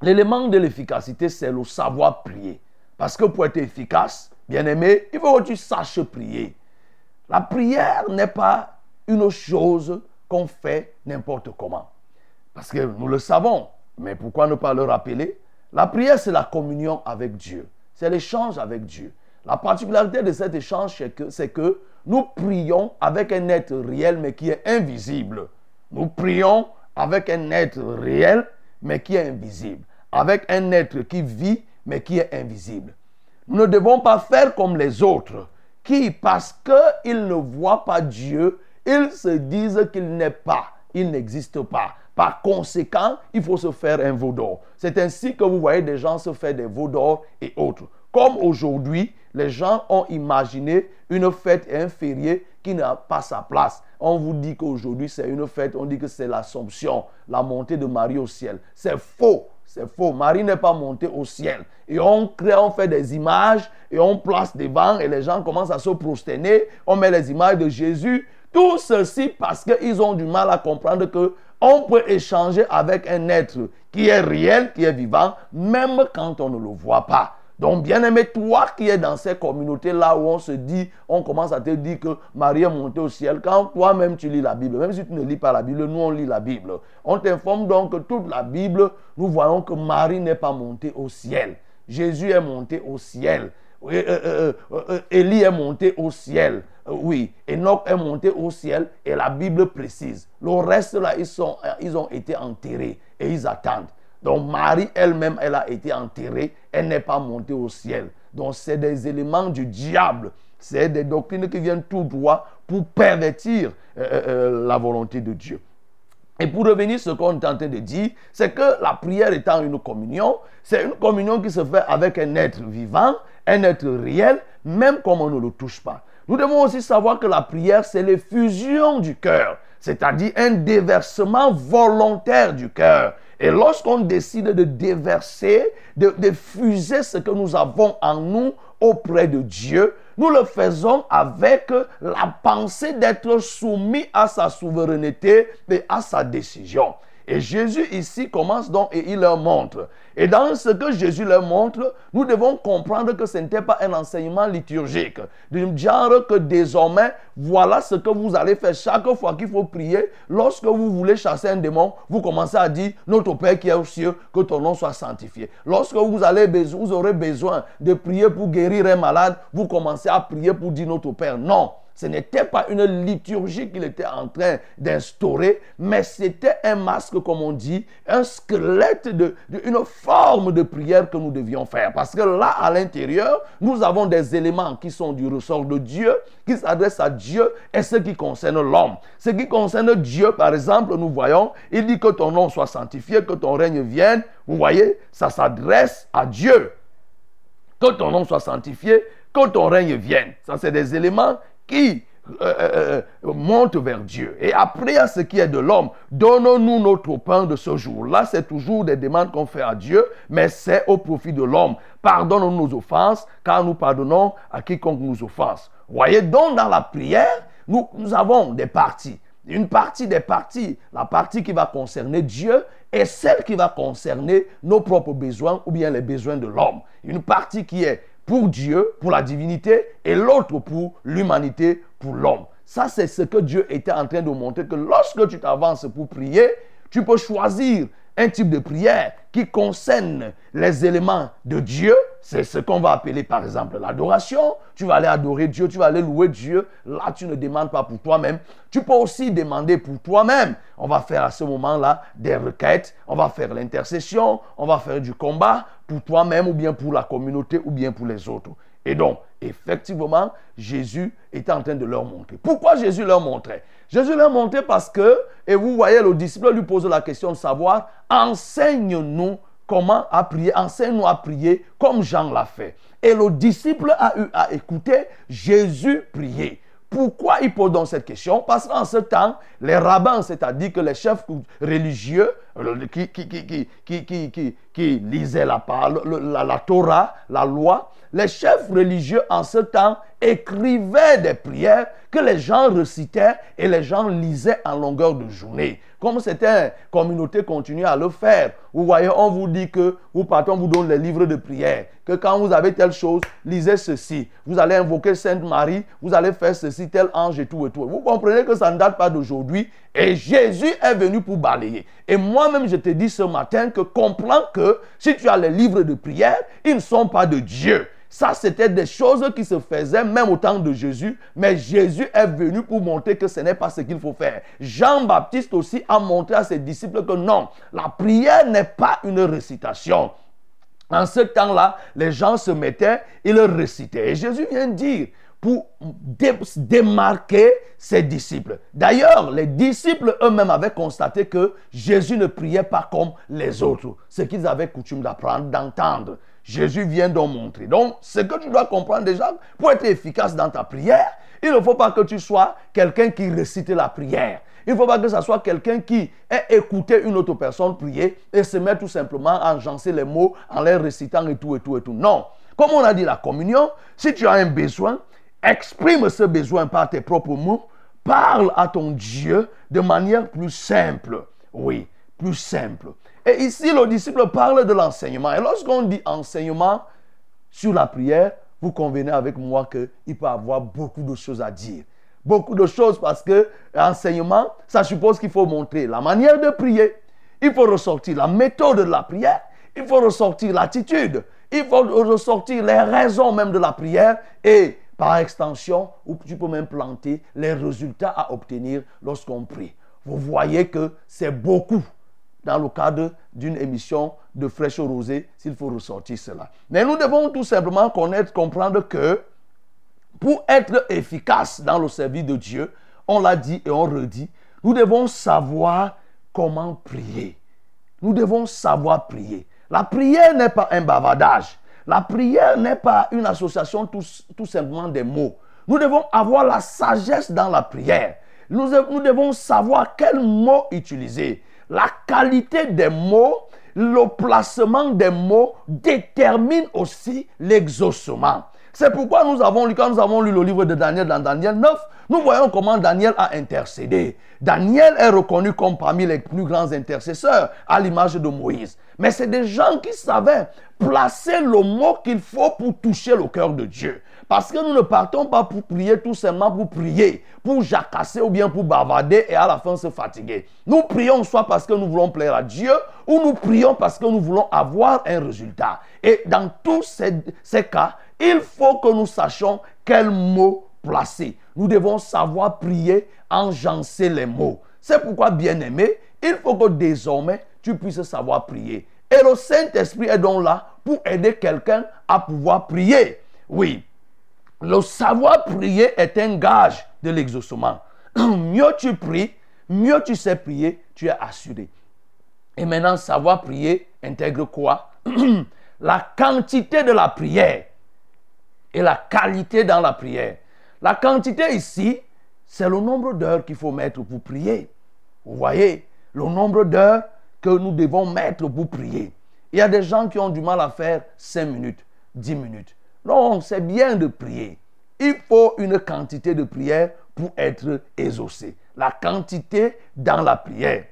l'élément de l'efficacité, c'est le savoir prier. Parce que pour être efficace, bien aimé, il faut que tu saches prier. La prière n'est pas une chose qu'on fait n'importe comment. Parce que nous le savons, mais pourquoi ne pas le rappeler? La prière, c'est la communion avec Dieu. c'est l'échange avec Dieu. La particularité de cet échange, c'est que, que nous prions avec un être réel, mais qui est invisible. Nous prions avec un être réel, mais qui est invisible. Avec un être qui vit, mais qui est invisible. Nous ne devons pas faire comme les autres, qui, parce qu'ils ne voient pas Dieu, ils se disent qu'il n'est pas, il n'existe pas. Par conséquent, il faut se faire un veau d'or. C'est ainsi que vous voyez des gens se faire des veaux d'or et autres. Comme aujourd'hui, les gens ont imaginé une fête et un férié qui n'a pas sa place. On vous dit qu'aujourd'hui c'est une fête, on dit que c'est l'Assomption, la montée de Marie au ciel. C'est faux, c'est faux. Marie n'est pas montée au ciel. Et on crée, on fait des images et on place devant et les gens commencent à se prosterner. On met les images de Jésus. Tout ceci parce qu'ils ont du mal à comprendre que on peut échanger avec un être qui est réel, qui est vivant, même quand on ne le voit pas. Donc, bien aimé, toi qui es dans ces communautés-là où on se dit, on commence à te dire que Marie est montée au ciel, quand toi-même tu lis la Bible, même si tu ne lis pas la Bible, nous on lit la Bible. On t'informe donc que toute la Bible, nous voyons que Marie n'est pas montée au ciel. Jésus est monté au ciel. Euh, euh, euh, Élie est monté au ciel. oui, Enoch est monté au ciel et la Bible précise. Le reste là, ils, sont, ils ont été enterrés et ils attendent. Donc Marie elle-même, elle a été enterrée, elle n'est pas montée au ciel. Donc c'est des éléments du diable, c'est des doctrines qui viennent tout droit pour pervertir euh, euh, euh, la volonté de Dieu. Et pour revenir ce qu'on est en train de dire, c'est que la prière étant une communion, c'est une communion qui se fait avec un être vivant, un être réel, même comme on ne le touche pas. Nous devons aussi savoir que la prière, c'est l'effusion du cœur, c'est-à-dire un déversement volontaire du cœur. Et lorsqu'on décide de déverser, de, fuser ce que nous avons en nous auprès de Dieu, nous le faisons avec la pensée d'être soumis à sa souveraineté et à sa décision. Et Jésus ici commence donc et il leur montre et dans ce que Jésus leur montre, nous devons comprendre que ce n'était pas un enseignement liturgique. Du genre que désormais, voilà ce que vous allez faire chaque fois qu'il faut prier. Lorsque vous voulez chasser un démon, vous commencez à dire, notre Père qui est aux cieux, que ton nom soit sanctifié. Lorsque vous, allez, vous aurez besoin de prier pour guérir un malade, vous commencez à prier pour dire notre Père. Non. Ce n'était pas une liturgie qu'il était en train d'instaurer, mais c'était un masque, comme on dit, un squelette, de, une forme de prière que nous devions faire. Parce que là, à l'intérieur, nous avons des éléments qui sont du ressort de Dieu, qui s'adressent à Dieu, et ce qui concerne l'homme. Ce qui concerne Dieu, par exemple, nous voyons, il dit que ton nom soit sanctifié, que ton règne vienne. Vous voyez, ça s'adresse à Dieu. Que ton nom soit sanctifié, que ton règne vienne. Ça, c'est des éléments qui euh, euh, euh, monte vers Dieu. Et après, à ce qui est de l'homme, donnons-nous notre pain de ce jour. Là, c'est toujours des demandes qu'on fait à Dieu, mais c'est au profit de l'homme. Pardonne-nous nos offenses, car nous pardonnons à quiconque nous offense. Voyez donc dans la prière, nous avons des parties. Une partie des parties, la partie qui va concerner Dieu et celle qui va concerner nos propres besoins ou bien les besoins de l'homme. Une partie qui est pour Dieu, pour la divinité, et l'autre pour l'humanité, pour l'homme. Ça, c'est ce que Dieu était en train de montrer, que lorsque tu t'avances pour prier, tu peux choisir un type de prière qui concerne les éléments de Dieu, c'est ce qu'on va appeler par exemple l'adoration. Tu vas aller adorer Dieu, tu vas aller louer Dieu. Là, tu ne demandes pas pour toi-même. Tu peux aussi demander pour toi-même. On va faire à ce moment-là des requêtes, on va faire l'intercession, on va faire du combat pour toi-même ou bien pour la communauté ou bien pour les autres. Et donc, effectivement, Jésus était en train de leur montrer. Pourquoi Jésus leur montrait? Jésus leur montrait parce que, et vous voyez, le disciple lui pose la question de savoir, enseigne-nous comment à prier, enseigne-nous à prier comme Jean l'a fait. Et le disciple a eu à écouter Jésus prier. Pourquoi il pose donc cette question? Parce qu'en ce temps, les rabbins, c'est-à-dire que les chefs religieux qui, qui, qui lisaient la, la, Torah, la loi, les chefs religieux en ce temps écrivait des prières que les gens récitaient et les gens lisaient en longueur de journée. Comme c'était communauté continue à le faire. Vous voyez, on vous dit que vous partez, on vous donne les livres de prière. Que quand vous avez telle chose, lisez ceci. Vous allez invoquer Sainte Marie, vous allez faire ceci, tel ange et tout et tout. Vous comprenez que ça ne date pas d'aujourd'hui. Et Jésus est venu pour balayer. Et moi-même, je te dis ce matin que comprends que si tu as les livres de prière, ils ne sont pas de Dieu. Ça, c'était des choses qui se faisaient même au temps de Jésus, mais Jésus est venu pour montrer que ce n'est pas ce qu'il faut faire. Jean-Baptiste aussi a montré à ses disciples que non, la prière n'est pas une récitation. En ce temps-là, les gens se mettaient, ils récitaient. Et Jésus vient dire, pour démarquer ses disciples. D'ailleurs, les disciples eux-mêmes avaient constaté que Jésus ne priait pas comme les autres, ce qu'ils avaient coutume d'apprendre, d'entendre. Jésus vient d'en montrer. Donc, ce que tu dois comprendre déjà, pour être efficace dans ta prière, il ne faut pas que tu sois quelqu'un qui récite la prière. Il ne faut pas que ce soit quelqu'un qui ait écouté une autre personne prier et se met tout simplement à enjancer les mots en les récitant et tout et tout et tout. Non. Comme on a dit la communion, si tu as un besoin, exprime ce besoin par tes propres mots, parle à ton Dieu de manière plus simple. Oui, plus simple. Et ici, le disciple parle de l'enseignement. Et lorsqu'on dit enseignement sur la prière, vous convenez avec moi qu'il peut avoir beaucoup de choses à dire. Beaucoup de choses parce que l'enseignement, ça suppose qu'il faut montrer la manière de prier. Il faut ressortir la méthode de la prière. Il faut ressortir l'attitude. Il faut ressortir les raisons même de la prière. Et par extension, tu peux même planter les résultats à obtenir lorsqu'on prie. Vous voyez que c'est beaucoup dans le cadre d'une émission de fraîche rosée s'il faut ressortir cela. Mais nous devons tout simplement connaître, comprendre que pour être efficace dans le service de Dieu, on l'a dit et on redit, nous devons savoir comment prier. Nous devons savoir prier. La prière n'est pas un bavardage. La prière n'est pas une association tout, simplement des mots. Nous devons avoir la sagesse dans la prière. Nous, nous devons savoir quels mots utiliser. La qualité des mots, le placement des mots détermine aussi l'exaucement. C'est pourquoi nous avons lu, quand nous avons lu le livre de Daniel dans Daniel 9, nous voyons comment Daniel a intercédé. Daniel est reconnu comme parmi les plus grands intercesseurs à l'image de Moïse. Mais c'est des gens qui savaient placer le mot qu'il faut pour toucher le cœur de Dieu. Parce que nous ne partons pas pour prier tout simplement pour prier, pour jacasser ou bien pour bavarder et à la fin se fatiguer. Nous prions soit parce que nous voulons plaire à Dieu ou nous prions parce que nous voulons avoir un résultat. Et dans tous ces, ces cas, il faut que nous sachions quel mot placer. Nous devons savoir prier, enjancer les mots. C'est pourquoi, bien-aimé, il faut que désormais tu puisses savoir prier. Et le Saint-Esprit est donc là pour aider quelqu'un à pouvoir prier. Oui, le savoir prier est un gage de l'exaucement. mieux tu pries, mieux tu sais prier, tu es assuré. Et maintenant, savoir prier intègre quoi? La quantité de la prière et la qualité dans la prière. La quantité ici, c'est le nombre d'heures qu'il faut mettre pour prier. Vous voyez, le nombre d'heures que nous devons mettre pour prier. Il y a des gens qui ont du mal à faire 5 minutes, 10 minutes. Non, c'est bien de prier. Il faut une quantité de prière pour être exaucé. La quantité dans la prière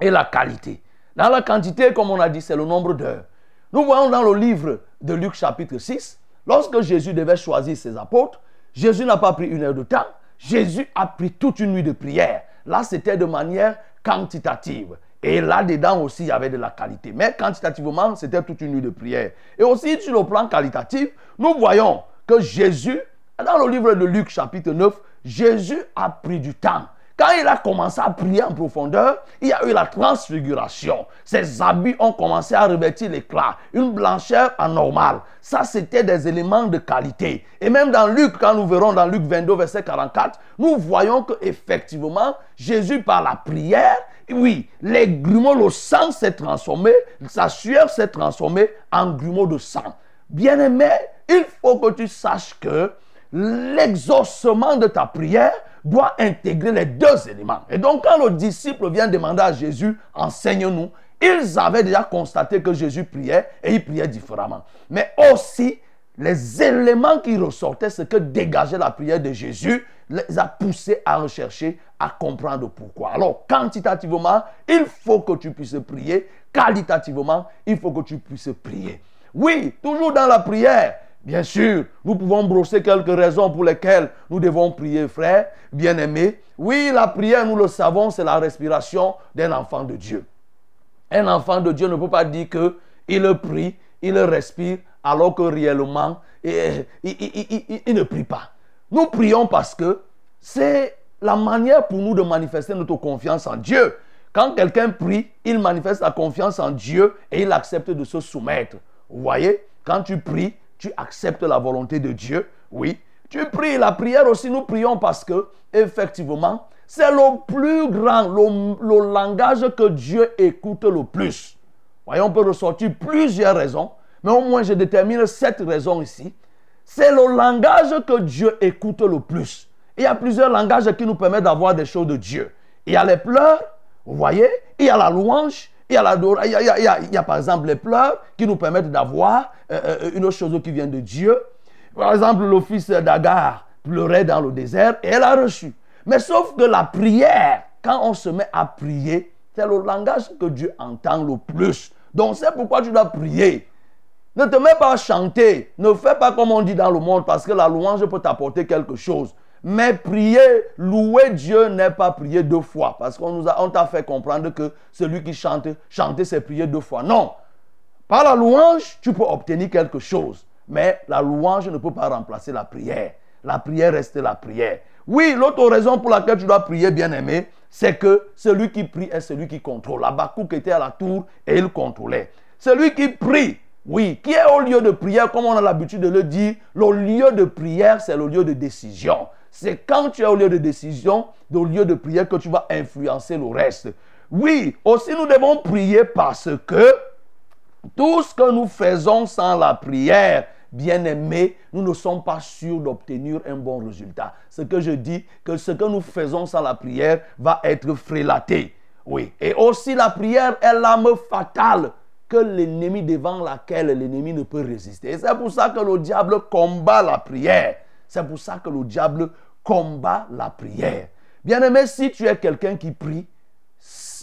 et la qualité. Dans la quantité, comme on a dit, c'est le nombre d'heures. Nous voyons dans le livre de Luc chapitre 6, lorsque Jésus devait choisir ses apôtres, Jésus n'a pas pris une heure de temps, Jésus a pris toute une nuit de prière. Là, c'était de manière quantitative. Et là-dedans aussi, il y avait de la qualité. Mais quantitativement, c'était toute une nuit de prière. Et aussi, sur le plan qualitatif, nous voyons que Jésus, dans le livre de Luc chapitre 9, Jésus a pris du temps. Quand il a commencé à prier en profondeur, il y a eu la transfiguration. Ses habits ont commencé à revêtir l'éclat, une blancheur anormale. Ça, c'était des éléments de qualité. Et même dans Luc, quand nous verrons dans Luc 22, verset 44, nous voyons que effectivement, Jésus, par la prière, oui, les grumeaux, le sang s'est transformé, sa sueur s'est transformée en grumeaux de sang. Bien-aimé, il faut que tu saches que l'exaucement de ta prière doit intégrer les deux éléments. Et donc, quand le disciple vient demander à Jésus, enseigne-nous, ils avaient déjà constaté que Jésus priait et il priait différemment. Mais aussi, les éléments qui ressortaient, ce que dégageait la prière de Jésus, les a poussés à rechercher, à comprendre pourquoi. Alors, quantitativement, il faut que tu puisses prier. Qualitativement, il faut que tu puisses prier. Oui, toujours dans la prière. Bien sûr, nous pouvons brosser quelques raisons pour lesquelles nous devons prier, frère, bien-aimé. Oui, la prière, nous le savons, c'est la respiration d'un enfant de Dieu. Un enfant de Dieu ne peut pas dire qu'il prie, il respire, alors que réellement, il, il ne prie pas. Nous prions parce que c'est la manière pour nous de manifester notre confiance en Dieu. Quand quelqu'un prie, il manifeste sa confiance en Dieu et il accepte de se soumettre. Vous voyez, quand tu pries, tu acceptes la volonté de Dieu. Oui, tu pries. La prière aussi, nous prions parce que, effectivement, c'est le plus grand, le, langage que Dieu écoute le plus. Voyons, on peut ressortir plusieurs raisons, mais au moins je détermine sept raisons ici. C'est le langage que Dieu écoute le plus. Il y a plusieurs langages qui nous permettent d'avoir des choses de Dieu. Il y a les pleurs, vous voyez, il y a la louange, il y a, la, il y a, par exemple les pleurs qui nous permettent d'avoir euh, euh, une autre chose qui vient de Dieu. Par exemple, le fils d'Agar pleurait dans le désert et elle a reçu. Mais sauf que la prière, quand on se met à prier, c'est le langage que Dieu entend le plus. Donc c'est pourquoi tu dois prier. Ne te mets pas à chanter. Ne fais pas comme on dit dans le monde parce que la louange peut t'apporter quelque chose. Mais prier, louer Dieu n'est pas prier deux fois. Parce qu'on nous a, on t'a fait comprendre que celui qui chante, chanter, c'est prier deux fois. Non. Par la louange, tu peux obtenir quelque chose. Mais la louange ne peut pas remplacer la prière. La prière reste la prière. Oui, l'autre raison pour laquelle tu dois prier, bien-aimé, c'est que celui qui prie est celui qui contrôle. qui était à la tour et il contrôlait. Celui qui prie, oui, qui est au lieu de prière, comme on a l'habitude de le dire, le lieu de prière, c'est le lieu de décision. C'est quand tu es au lieu de décision, au lieu de prière, que tu vas influencer le reste. Oui, aussi nous devons prier parce que tout ce que nous faisons sans la prière, bien-aimés, nous ne sommes pas sûrs d'obtenir un bon résultat. Ce que je dis, que ce que nous faisons sans la prière va être frélaté. Oui. Et aussi la prière est l'âme fatale que l'ennemi devant laquelle l'ennemi ne peut résister. Et c'est pour ça que le diable combat la prière. C'est pour ça que le diable combat la prière. Bien-aimé, si tu es quelqu'un qui prie,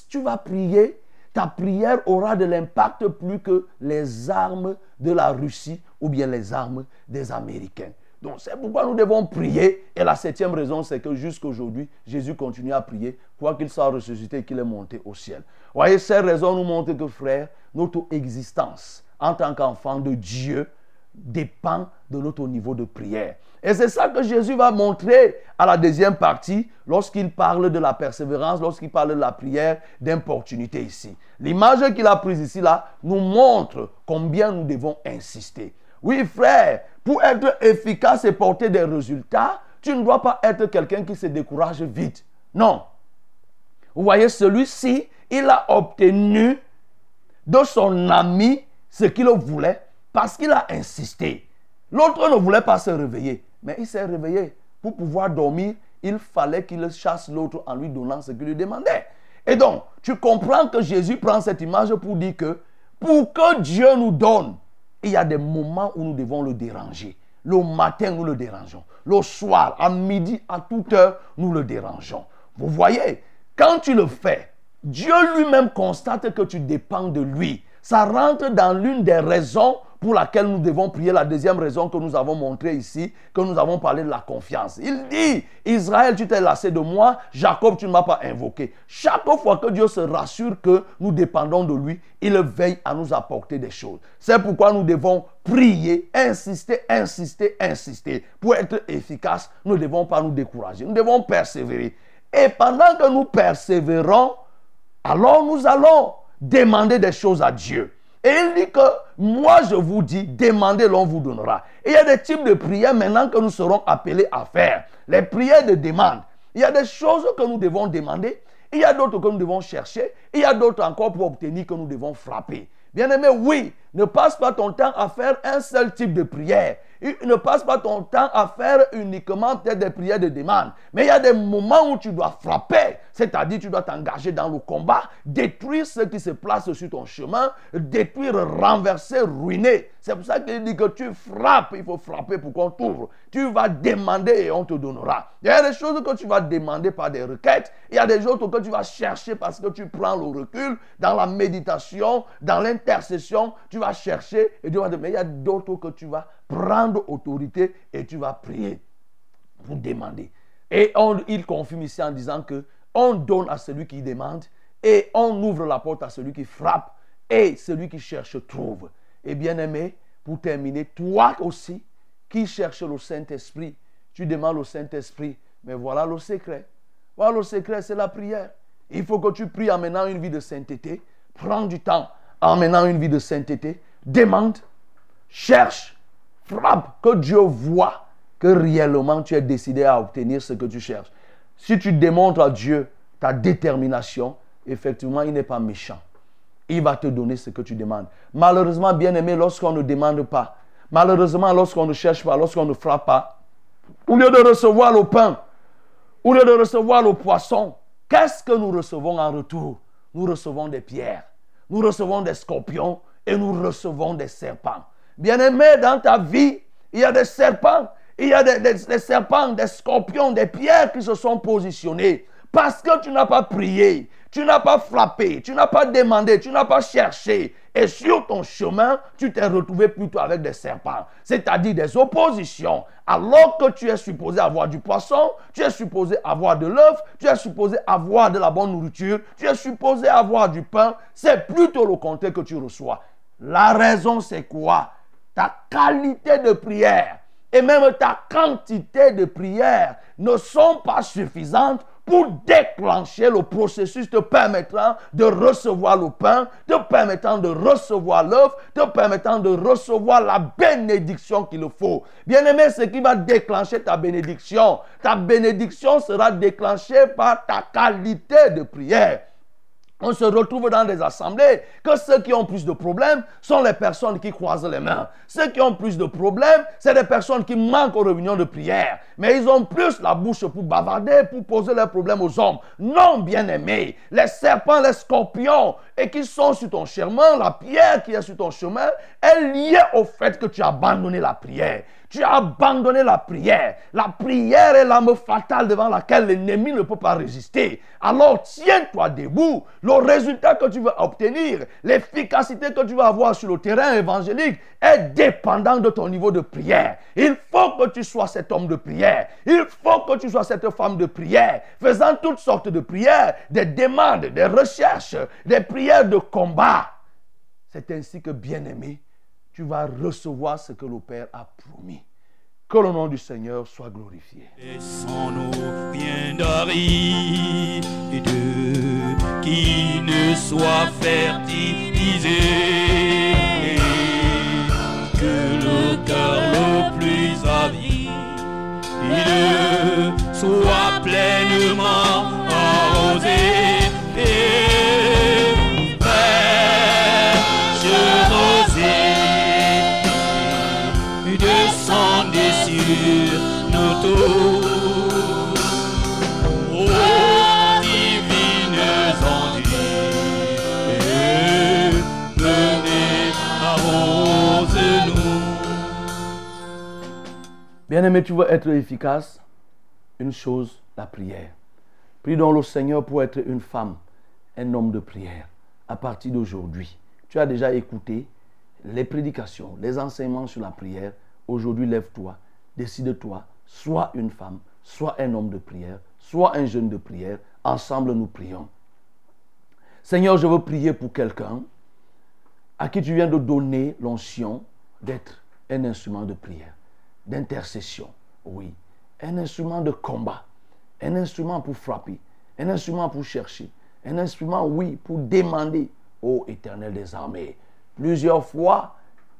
tu vas prier ta prière aura de l'impact plus que les armes de la Russie ou bien les armes des Américains. Donc c'est pourquoi nous devons prier. Et la septième raison, c'est que jusqu'à aujourd'hui, Jésus continue à prier, quoi qu'il soit ressuscité qu'il est monté au ciel. Voyez, ces raisons nous montrent que, frère, notre existence en tant qu'enfant de Dieu dépend de notre niveau de prière. Et c'est ça que Jésus va montrer à la deuxième partie lorsqu'il parle de la persévérance, lorsqu'il parle de la prière d'importunité ici. L'image qu'il a prise ici là nous montre combien nous devons insister. Oui frère, pour être efficace et porter des résultats, tu ne dois pas être quelqu'un qui se décourage vite. Non. Vous voyez, celui-ci, il a obtenu de son ami ce qu'il voulait parce qu'il a insisté. L'autre ne voulait pas se réveiller. Mais il s'est réveillé. Pour pouvoir dormir, il fallait qu'il chasse l'autre en lui donnant ce qu'il lui demandait. Et donc, tu comprends que Jésus prend cette image pour dire que pour que Dieu nous donne, il y a des moments où nous devons le déranger. Le matin, nous le dérangeons. Le soir, à midi, à toute heure, nous le dérangeons. Vous voyez, quand tu le fais, Dieu lui-même constate que tu dépends de lui. Ça rentre dans l'une des raisons pour laquelle nous devons prier. La deuxième raison que nous avons montrée ici, que nous avons parlé de la confiance. Il dit, Israël, tu t'es lassé de moi, Jacob, tu ne m'as pas invoqué. Chaque fois que Dieu se rassure que nous dépendons de lui, il veille à nous apporter des choses. C'est pourquoi nous devons prier, insister, insister, insister. Pour être efficace, nous ne devons pas nous décourager. Nous devons persévérer. Et pendant que nous persévérons, alors nous allons demander des choses à Dieu. Et il dit que moi je vous dis, demandez, l'on vous donnera. Il y a des types de prières maintenant que nous serons appelés à faire. Les prières de demande. Il y a des choses que nous devons demander. Il y a d'autres que nous devons chercher. Il y a d'autres encore pour obtenir que nous devons frapper. Bien aimé, oui, ne passe pas ton temps à faire un seul type de prière. Ne passe pas ton temps à faire uniquement des prières de demande. Mais il y a des moments où tu dois frapper. C'est-à-dire tu dois t'engager dans le combat, détruire ce qui se place sur ton chemin, détruire, renverser, ruiner. C'est pour ça qu'il dit que tu frappes. Il faut frapper pour qu'on t'ouvre. Tu vas demander et on te donnera. Il y a des choses que tu vas demander par des requêtes. Il y a des autres que tu vas chercher parce que tu prends le recul dans la méditation, dans l'intercession. Tu vas chercher et tu vas demander. Mais il y a d'autres que tu vas prendre autorité et tu vas prier pour demander. Et on- il confirme ici en disant que on donne à celui qui demande et on ouvre la porte à celui qui frappe et celui qui cherche trouve. Et bien aimé, pour terminer, toi aussi qui cherches le Saint-Esprit, tu demandes au Saint-Esprit, mais voilà le secret. Voilà le secret, c'est la prière. Il faut que tu pries en menant une vie de sainteté. Prends du temps en menant une vie de sainteté. Demande, cherche, frappe, que Dieu voit que réellement tu es décidé à obtenir ce que tu cherches. Si tu démontres à Dieu ta détermination, effectivement, il n'est pas méchant. Il va te donner ce que tu demandes. Malheureusement, bien aimé, lorsqu'on ne demande pas, malheureusement, lorsqu'on ne cherche pas, lorsqu'on ne frappe pas, au lieu de recevoir le pain, au lieu de recevoir le poisson, qu'est-ce que nous recevons en retour? Nous recevons des pierres, nous recevons des scorpions et nous recevons des serpents. Bien-aimé, dans ta vie, il y a des serpents, il y a des, serpents, des scorpions, des pierres qui se sont positionnés parce que tu n'as pas prié, tu n'as pas frappé, tu n'as pas demandé, tu n'as pas cherché. Et sur ton chemin, tu t'es retrouvé plutôt avec des serpents, c'est-à-dire des oppositions. Alors que tu es supposé avoir du poisson, tu es supposé avoir de l'œuf, tu es supposé avoir de la bonne nourriture, tu es supposé avoir du pain, c'est plutôt le contraire que tu reçois. La raison, c'est quoi? Ta qualité de prière et même ta quantité de prière ne sont pas suffisantes pour déclencher le processus te permettant de recevoir le pain, te permettant de recevoir l'œuf, te permettant de recevoir la bénédiction qu'il faut. Bien aimé, ce qui va déclencher ta bénédiction, ta bénédiction sera déclenchée par ta qualité de prière. On se retrouve dans des assemblées que ceux qui ont plus de problèmes sont les personnes qui croisent les mains. Ceux qui ont plus de problèmes, c'est des personnes qui manquent aux réunions de prière. Mais ils ont plus la bouche pour bavarder, pour poser leurs problèmes aux hommes. Non, bien aimé, les serpents, les scorpions, et qui sont sur ton chemin, la pierre qui est sur ton chemin, est liée au fait que tu as abandonné la prière. Tu as abandonné la prière. La prière est l'arme fatale devant laquelle l'ennemi ne peut pas résister. Alors tiens-toi debout. Le résultat que tu vas obtenir, l'efficacité que tu vas avoir sur le terrain évangélique est dépendant de ton niveau de prière. Il faut que tu sois cet homme de prière. Il faut que tu sois cette femme de prière, faisant toutes sortes de prières, des demandes, des recherches, des prières de combat. C'est ainsi que, bien-aimé, tu vas recevoir ce que le Père a promis. Que le nom du Seigneur soit glorifié. Laissons-nous bien d'arides qui ne soit fertilisé. Que le cœur le plus avide soit pleinement Bien-aimé, tu veux être efficace? Une chose, la prière. Prie donc le Seigneur pour être une femme, un homme de prière. À partir d'aujourd'hui, tu as déjà écouté les prédications, les enseignements sur la prière. Aujourd'hui, lève-toi, décide-toi, sois une femme, sois un homme de prière, sois un jeune de prière. Ensemble, nous prions. Seigneur, je veux prier pour quelqu'un à qui tu viens de donner l'onction d'être un instrument de prière, d'intercession, oui, un instrument de combat, un instrument pour frapper, un instrument pour chercher, un instrument, oui, pour demander au éternel des armées. Plusieurs fois,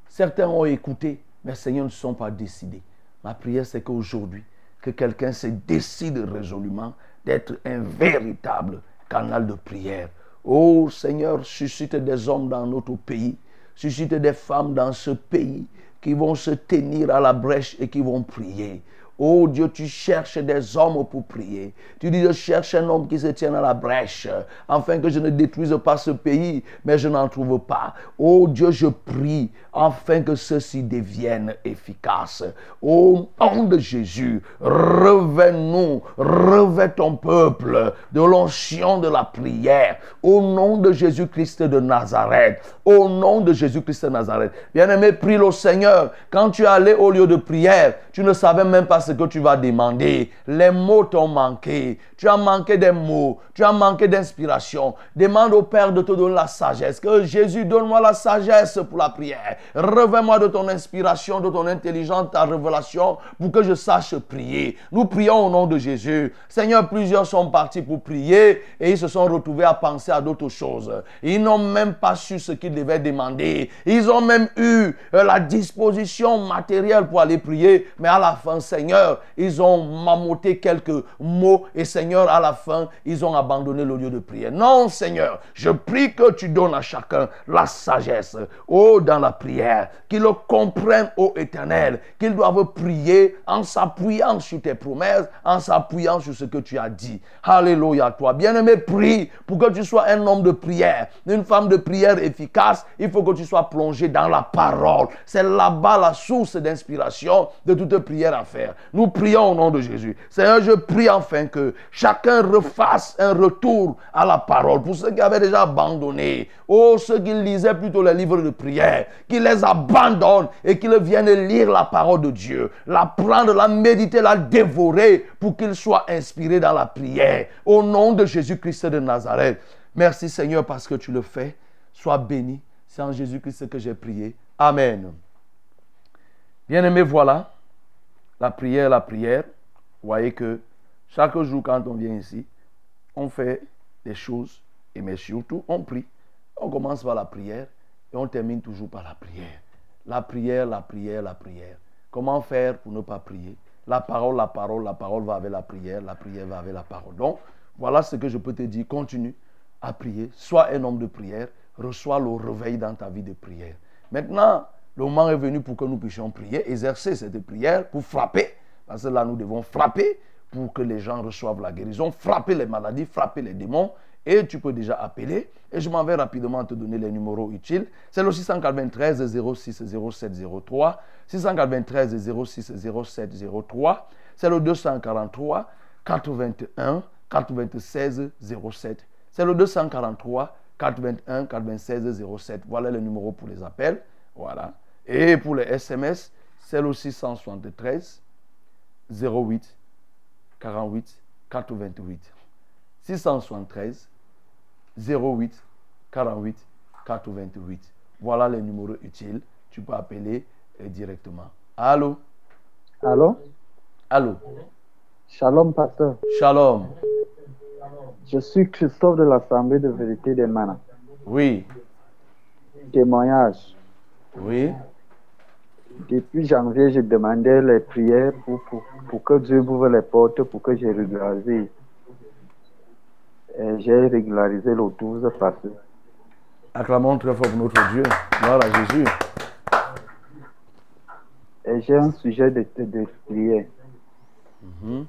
certains ont écouté, mais Seigneur ne sont pas décidés. Ma prière, c'est qu'aujourd'hui, que quelqu'un se décide résolument d'être un véritable canal de prière. Oh Seigneur, suscite des hommes dans notre pays, suscite des femmes dans ce pays qui vont se tenir à la brèche et qui vont prier. Oh Dieu, tu cherches des hommes pour prier. Tu dis, je cherche un homme qui se tienne à la brèche, afin que je ne détruise pas ce pays, mais je n'en trouve pas. Oh Dieu, je prie, afin que ceci devienne efficace. Au nom de Jésus, revais-nous, revais ton peuple de l'onction de la prière. Au nom de Jésus-Christ de Nazareth. Au nom de Jésus-Christ de Nazareth. Bien-aimé, prie le Seigneur. Quand tu es allé au lieu de prière, tu ne savais même pas ce que tu vas demander. Les mots t'ont manqué. Tu as manqué des mots. Tu as manqué d'inspiration. Demande au Père de te donner la sagesse. Que Jésus donne-moi la sagesse pour la prière. Revais-moi de ton inspiration, de ton intelligence, ta révélation pour que je sache prier. Nous prions au nom de Jésus. Seigneur, plusieurs sont partis pour prier et ils se sont retrouvés à penser à d'autres choses. Ils n'ont même pas su ce qu'ils devaient demander. Ils ont même eu euh, la disposition matérielle pour aller prier, mais à la fin, Seigneur, ils ont mamouté quelques mots et Seigneur, à la fin, ils ont abandonné le lieu de prière. Non, Seigneur, je prie que tu donnes à chacun la sagesse. Oh, dans la prière, qu'ils le comprennent, ô éternel, qu'ils doivent prier en s'appuyant sur tes promesses, en s'appuyant sur ce que tu as dit. Alléluia, toi. Bien-aimé, prie pour que tu sois un homme de prière, une femme de prière efficace. Il faut que tu sois plongé dans la parole. C'est là-bas la source d'inspiration de toute prière à faire. Nous prions au nom de Jésus. Seigneur, je prie enfin que chacun refasse un retour à la parole. Pour ceux qui avaient déjà abandonné, oh, ceux qui lisaient plutôt les livres de prière, qu'ils les abandonnent et qu'ils viennent lire la parole de Dieu, la prendre, la méditer, la dévorer pour qu'ils soient inspirés dans la prière. Au nom de Jésus-Christ de Nazareth. Merci Seigneur parce que tu le fais. Sois béni. C'est en Jésus-Christ que j'ai prié. Amen. Bien-aimé, voilà la prière, la prière. Vous voyez que chaque jour, quand on vient ici, on fait des choses, et mais surtout, on prie. On commence par la prière et on termine toujours par la prière. La prière, la prière, la prière. Comment faire pour ne pas prier? La parole, la parole, la parole va avec la prière, la prière va avec la parole. Donc, voilà ce que je peux te dire. Continue à prier. Sois un homme de prière. Reçois le réveil dans ta vie de prière. Maintenant, le moment est venu pour que nous puissions prier, exercer cette prière pour frapper. Parce que là, nous devons frapper pour que les gens reçoivent la guérison, frapper les maladies, frapper les démons. Et tu peux déjà appeler. Et je m'en vais rapidement te donner les numéros utiles. C'est le 693 06 07 03. 693 06 07 03. C'est le 243 81 96 07. C'est le 243 81 96 07. Voilà le numéro pour les appels. Voilà. Et pour les SMS, c'est le 673 08 48 428. 673 08 48 428. Voilà les numéros utiles. Tu peux appeler euh, directement. Allô? Allô? Allô? Shalom, pasteur. Shalom. Je suis Christophe de l'Assemblée de vérité des Manas. Oui. Témoignage. Oui. Depuis janvier, je demandais les prières pour, pour, pour que Dieu ouvre les portes pour que j'ai régularisé. Et J'ai régularisé le 12 passé. Acclamons très fort pour notre Dieu. Gloire à Jésus. Et j'ai un sujet de, de, de prière. Mhm.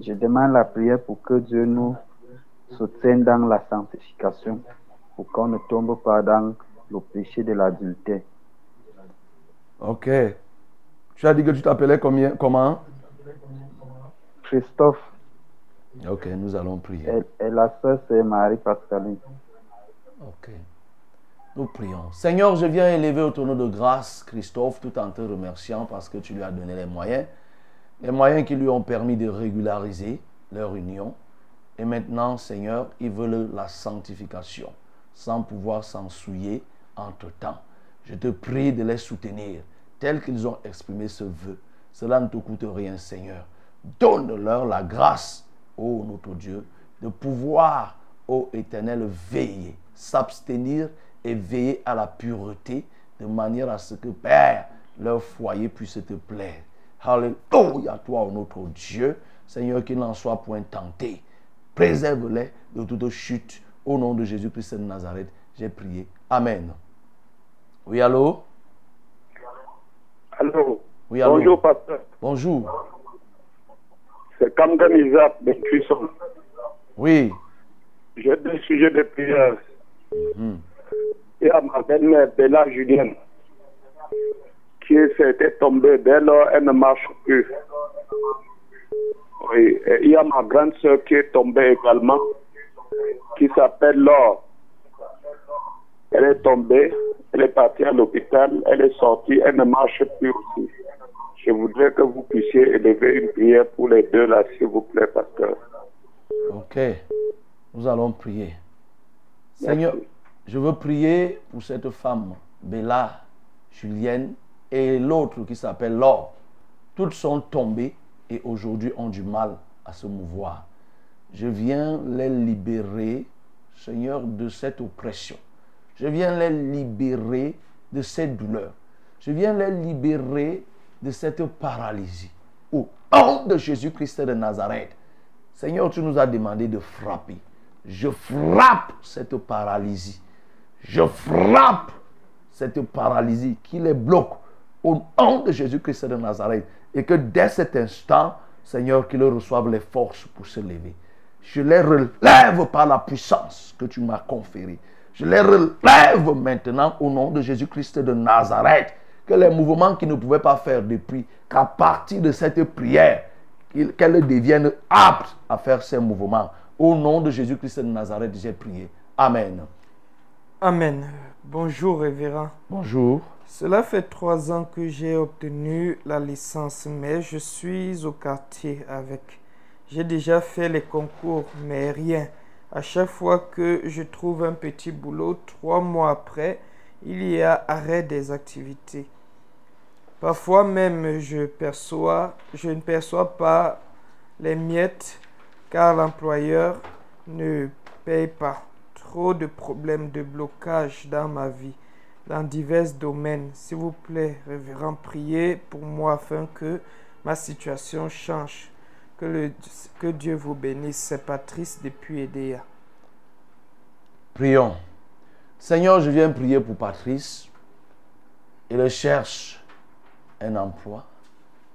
Je demande la prière pour que Dieu nous soutienne dans la sanctification, pour qu'on ne tombe pas dans le péché de l'adultère. Ok. Tu as dit que tu t'appelais combien, comment? Christophe Ok, nous allons prier. et, et la sœur, c'est Marie-Pascaline. Ok. Nous prions. Seigneur, je viens élever au tonneau de grâce Christophe tout en te remerciant parce que tu lui as donné les moyens. Les moyens qui lui ont permis de régulariser leur union. Et maintenant, Seigneur, ils veulent la sanctification sans pouvoir s'en souiller entre-temps. Je te prie de les soutenir tels qu'ils ont exprimé ce vœu. Cela ne te coûte rien, Seigneur. Donne-leur la grâce, ô notre Dieu, de pouvoir, ô Éternel, veiller, s'abstenir et veiller à la pureté de manière à ce que, Père, leur foyer puisse te plaire. Alléluia, toi, ô notre Dieu, Seigneur, qu'il n'en soit point tenté. Préserve-les de toute chute. Au nom de Jésus-Christ de Nazareth, j'ai prié. Amen. Oui, allô? Oui, allô? Bonjour, pasteur. Bonjour. C'est Kamgan Isaac de Cuisson. Oui. J'ai deux sujets de prière. Il y a ma belle-mère, Bella Julienne, qui s'était tombée. Dès lors, elle ne marche plus. Oui. Et il y a ma grande sœur qui est tombée également, qui s'appelle Laure. Elle est tombée, elle est partie à l'hôpital, elle est sortie, elle ne marche plus aussi. Je voudrais que vous puissiez élever une prière pour les deux là, s'il vous plaît, pasteur. Ok. Nous allons prier. Seigneur, je veux prier pour cette femme, Bella, Julienne, et l'autre qui s'appelle Laure. Toutes sont tombées et aujourd'hui ont du mal à se mouvoir. Je viens les libérer, Seigneur, de cette oppression. Je viens les libérer de cette douleur. Je viens les libérer de cette paralysie. Au nom de Jésus-Christ de Nazareth, Seigneur, tu nous as demandé de frapper. Je frappe cette paralysie. Je frappe cette paralysie qui les bloque au nom de Jésus-Christ de Nazareth. Et que dès cet instant, Seigneur, qu'ils reçoivent les forces pour se lever. Je les relève par la puissance que tu m'as conférée. Je les relève maintenant au nom de Jésus-Christ de Nazareth. Que les mouvements qu'ils ne pouvaient pas faire depuis, qu'à partir de cette prière, qu'elles deviennent aptes à faire ces mouvements. Au nom de Jésus-Christ de Nazareth, j'ai prié. Amen. Amen. Bonjour, révérend. Bonjour. Cela fait trois ans que j'ai obtenu la licence, mais je suis au quartier avec. J'ai déjà fait les concours, mais rien. À chaque fois que je trouve un petit boulot, trois mois après, il y a arrêt des activités. Parfois même, je, je ne perçois pas les miettes car l'employeur ne paye pas. Trop de problèmes de blocage dans ma vie, dans divers domaines. S'il vous plaît, révérend, priez pour moi afin que ma situation change. Que, Dieu vous bénisse. C'est Patrice depuis Edea. Prions. Seigneur, je viens prier pour Patrice. Il cherche un emploi.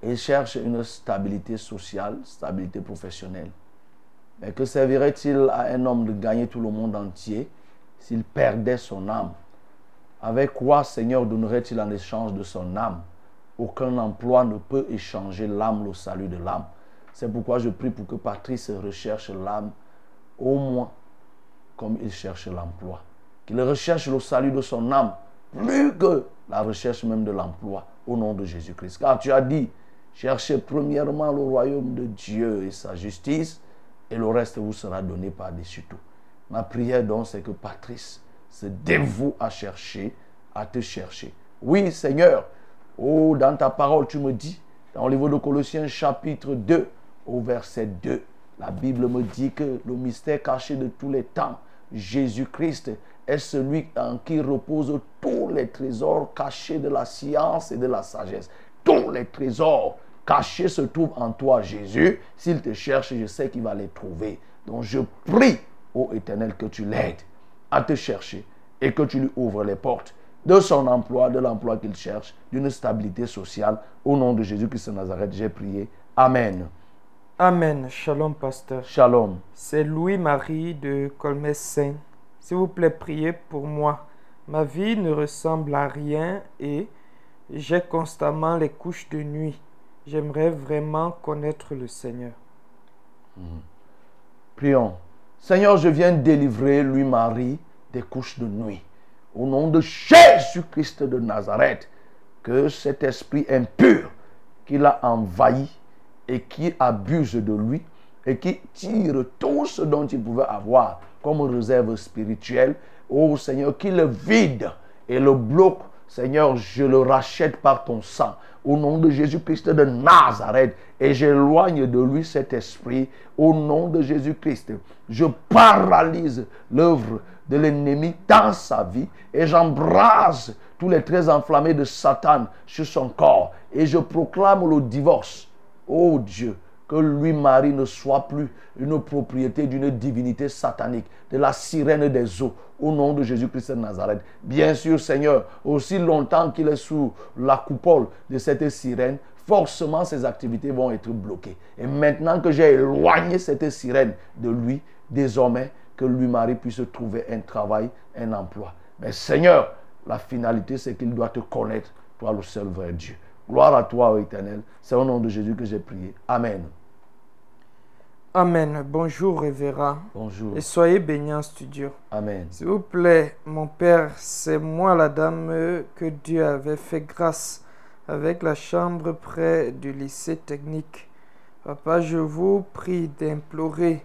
Il cherche une stabilité sociale, stabilité professionnelle. Mais que servirait-il à un homme de gagner tout le monde entier s'il perdait son âme? Avec quoi, Seigneur, donnerait-il en échange de son âme? Aucun emploi ne peut échanger l'âme, le salut de l'âme. C'est pourquoi je prie pour que Patrice recherche l'âme au moins comme il cherche l'emploi. Qu'il recherche le salut de son âme plus que la recherche même de l'emploi au nom de Jésus-Christ. Car tu as dit, cherchez premièrement le royaume de Dieu et sa justice et le reste vous sera donné par-dessus tout. Ma prière donc, c'est que Patrice se dévoue à chercher, à te chercher. Oui, Seigneur, oh, dans ta parole, tu me dis, dans le livre de Colossiens chapitre 2, au verset 2, la Bible me dit que le mystère caché de tous les temps, Jésus-Christ, est celui en qui reposent tous les trésors cachés de la science et de la sagesse. Tous les trésors cachés se trouvent en toi, Jésus. S'il te cherche, je sais qu'il va les trouver. Donc je prie, ô Éternel, que tu l'aides à te chercher et que tu lui ouvres les portes de son emploi, de l'emploi qu'il cherche, d'une stabilité sociale. Au nom de Jésus-Christ de Nazareth, j'ai prié. Amen. Amen. Shalom, pasteur. Shalom. C'est Louis-Marie de Colmès-Saint. S'il vous plaît, priez pour moi. Ma vie ne ressemble à rien et j'ai constamment les couches de nuit. J'aimerais vraiment connaître le Seigneur. Prions. Seigneur, je viens délivrer Louis-Marie des couches de nuit. Au nom de Jésus-Christ de Nazareth, que cet esprit impur qui l'a envahi et qui abuse de lui et qui tire tout ce dont il pouvait avoir comme réserve spirituelle, ô Seigneur, qui le vide et le bloque, Seigneur, je le rachète par ton sang. Au nom de Jésus-Christ de Nazareth, et j'éloigne de lui cet esprit. Au nom de Jésus-Christ, je paralyse l'œuvre de l'ennemi dans sa vie et j'embrase tous les traits enflammés de Satan sur son corps et je proclame le divorce. Oh Dieu, que lui, Marie, ne soit plus une propriété d'une divinité satanique, de la sirène des eaux, au nom de Jésus-Christ de Nazareth. Bien sûr, Seigneur, aussi longtemps qu'il est sous la coupole de cette sirène, forcément ses activités vont être bloquées. Et maintenant que j'ai éloigné cette sirène de lui, désormais, que lui, Marie, puisse trouver un travail, un emploi. Mais Seigneur, la finalité, c'est qu'il doit te connaître, toi le seul vrai Dieu. Gloire à toi, ô éternel. C'est au nom de Jésus que j'ai prié. Amen. Amen. Bonjour, révérend. Bonjour. Et soyez bénis en studio. Amen. S'il vous plaît, mon père, c'est moi la dame que Dieu avait fait grâce avec la chambre près du lycée technique. Papa, je vous prie d'implorer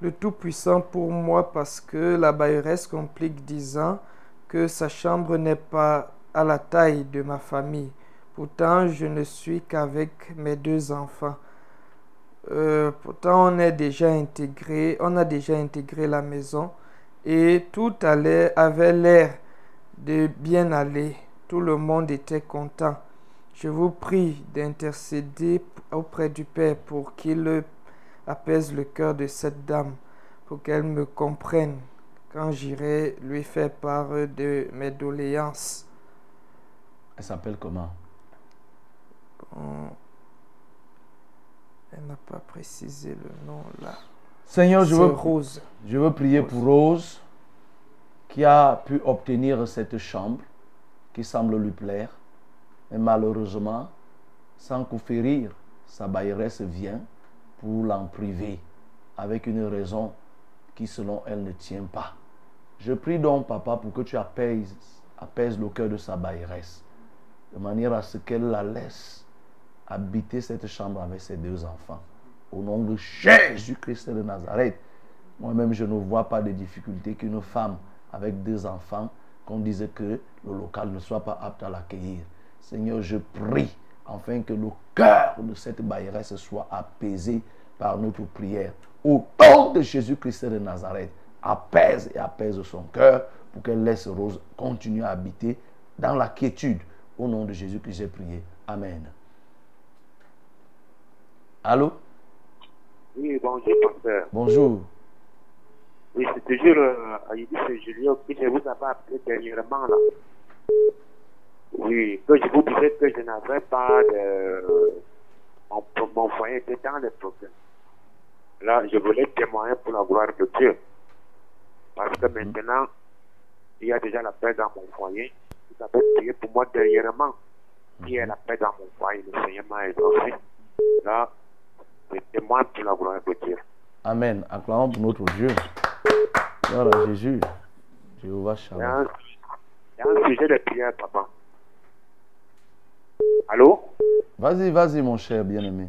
le Tout-Puissant pour moi parce que la bailleresse complique disant que sa chambre n'est pas à la taille de ma famille. Pourtant, je ne suis qu'avec mes deux enfants. Euh, pourtant, on est déjà intégré, on a déjà intégré la maison et tout avait l'air de bien aller. Tout le monde était content. Je vous prie d'intercéder auprès du Père pour qu'il apaise le cœur de cette dame, pour qu'elle me comprenne quand j'irai lui faire part de mes doléances. Elle s'appelle comment? Elle n'a pas précisé le nom là. Seigneur, je veux, Rose. je veux prier pour Rose qui a pu obtenir cette chambre qui semble lui plaire. Mais malheureusement, sans coup férir, sa bailleresse vient pour l'en priver avec une raison qui selon elle ne tient pas. Je prie donc, papa, pour que tu apaises, apaises le cœur de sa bailleresse, de manière à ce qu'elle la laisse habiter cette chambre avec ses deux enfants. Au nom de Jésus-Christ de Nazareth, moi-même, je ne vois pas de difficulté qu'une femme avec deux enfants, qu'on dise que le local ne soit pas apte à l'accueillir. Seigneur, je prie afin que le cœur de cette bailleresse soit apaisé par notre prière. Au nom de Jésus-Christ de Nazareth, apaise et apaise son cœur pour qu'elle laisse Rose continuer à habiter dans la quiétude. Au nom de Jésus que j'ai prié. Amen. Allô? Oui, bonjour, pasteur. Bonjour. Oui, c'est toujours euh, Aïdis Julien qui je vous avais appelé dernièrement là. Oui, que je vous disais que je n'avais pas de. Mon, mon foyer était dans les problèmes. Là, je voulais témoigner pour la gloire de Dieu. Parce que maintenant, il y a déjà la paix dans mon foyer. Vous avez prié pour moi dernièrement. Il y a la paix dans mon foyer. Le Seigneur m'a exaucé. Là, je témoigne pour la gloire de Dieu. Amen. Acclamons pour notre Dieu. Gloire à Jésus. Jéhovah Shalom. il y a un sujet de prière, papa. Allô? Vas-y, vas-y, mon cher bien-aimé.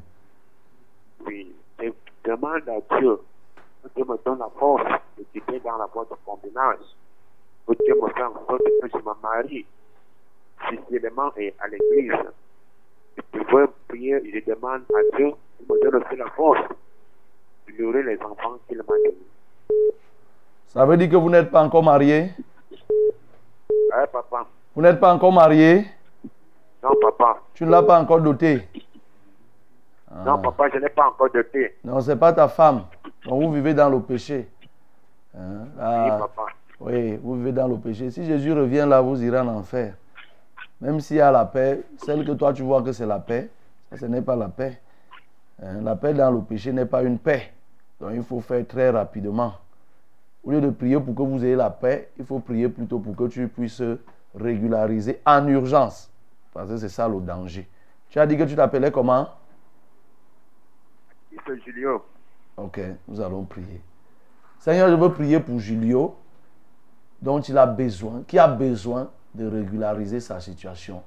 Oui, je demande à Dieu que Dieu me donne la force de quitter dans la voie de combinage. Que Dieu me fasse en sorte que je me marie officiellement et à l'église. Je peux prier, je demande à Dieu donne aussi la force de les enfants qu'il m'a donnés. Ça veut dire que vous n'êtes pas encore marié? Hein, papa? Vous n'êtes pas encore marié? Non, papa. Tu ne l'as pas encore doté? Non, papa, je n'ai pas encore de thé. Non, ce n'est pas ta femme. Donc vous vivez dans le péché. Hein? Ah, Oui, papa. oui, vous vivez dans le péché. Si Jésus revient là, vous irez en enfer. Même s'il y a la paix, celle que toi tu vois que c'est la paix, ce n'est pas la paix. Hein, La paix dans le péché n'est pas une paix. Donc il faut faire très rapidement. Au lieu de prier pour que vous ayez la paix, il faut prier plutôt pour que tu puisses régulariser en urgence. Parce que c'est ça le danger. Tu as dit que tu t'appelais comment? Julio. Ok, nous allons prier. Seigneur, je veux prier pour Julio, dont il a besoin, qui a besoin de régulariser sa situation.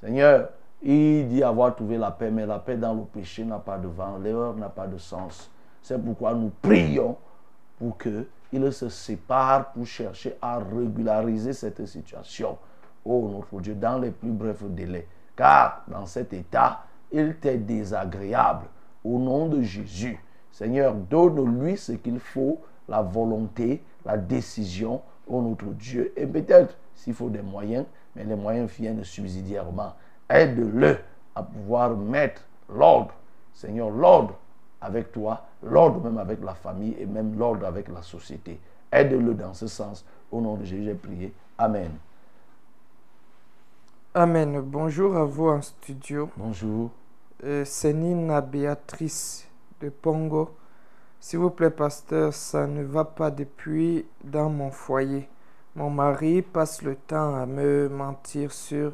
Seigneur, il dit avoir trouvé la paix, mais la paix dans le péché n'a pas de l'erreur n'a pas de sens. C'est pourquoi nous prions pour qu'il se sépare pour chercher à régulariser cette situation. Oh notre Dieu, dans les plus brefs délais. Car dans cet état, il t'est désagréable. Au nom de Jésus, Seigneur, donne-lui ce qu'il faut, la volonté, la décision, oh notre Dieu. Et peut-être, s'il faut des moyens, mais les moyens viennent subsidiairement. Aide-le à pouvoir mettre l'ordre, Seigneur, l'ordre avec toi, l'ordre même avec la famille et même l'ordre avec la société. Aide-le dans ce sens. Au nom de Jésus, j'ai prié. Amen. Amen. Bonjour à vous en studio. Bonjour. Euh, C'est Nina Béatrice de Pongo. S'il vous plaît, pasteur, ça ne va pas depuis dans mon foyer. Mon mari passe le temps à me mentir sur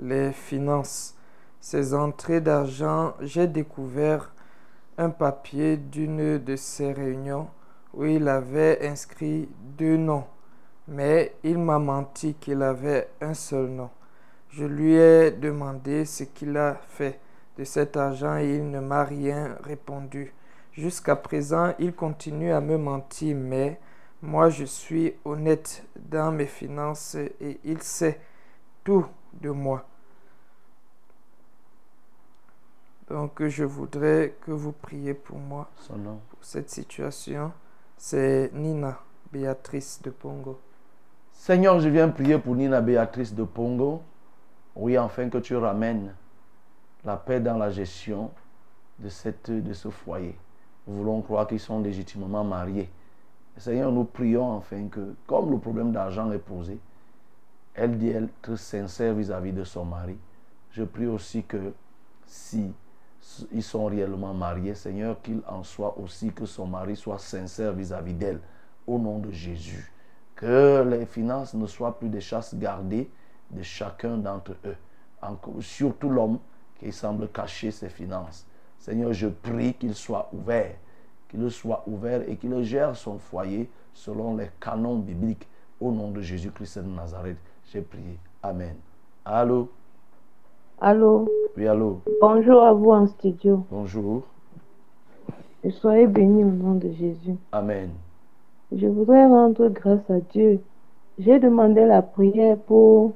les finances. Ses entrées d'argent, j'ai découvert un papier d'une de ces réunions où il avait inscrit deux noms, mais il m'a menti qu'il avait un seul nom. Je lui ai demandé ce qu'il a fait de cet argent et il ne m'a rien répondu. Jusqu'à présent, il continue à me mentir, mais moi je suis honnête dans mes finances et il sait tout de moi. Donc je voudrais que vous priez pour moi, Son nom. pour cette situation. C'est Nina Béatrice de Pongo. Seigneur, je viens prier pour Nina Béatrice de Pongo. Oui, afin que tu ramènes la paix dans la gestion de, cette, de ce foyer. Nous voulons croire qu'ils sont légitimement mariés. Seigneur, nous prions afin que, comme le problème d'argent est posé, elle dit être sincère vis-à-vis de son mari. Je prie aussi que si ils sont réellement mariés, Seigneur, qu'il en soit aussi que son mari soit sincère vis-à-vis d'elle, au nom de Jésus. Que les finances ne soient plus des chasses gardées de chacun d'entre eux, surtout l'homme qui semble cacher ses finances. Seigneur, je prie qu'il soit ouvert, qu'il soit ouvert et qu'il gère son foyer selon les canons bibliques. Au nom de Jésus-Christ de Nazareth, j'ai prié. Amen. Allô? Allô, Oui, allô? bonjour à vous en studio. Bonjour. Et soyez bénis au nom de Jésus. Amen. Je voudrais rendre grâce à Dieu. J'ai demandé la prière pour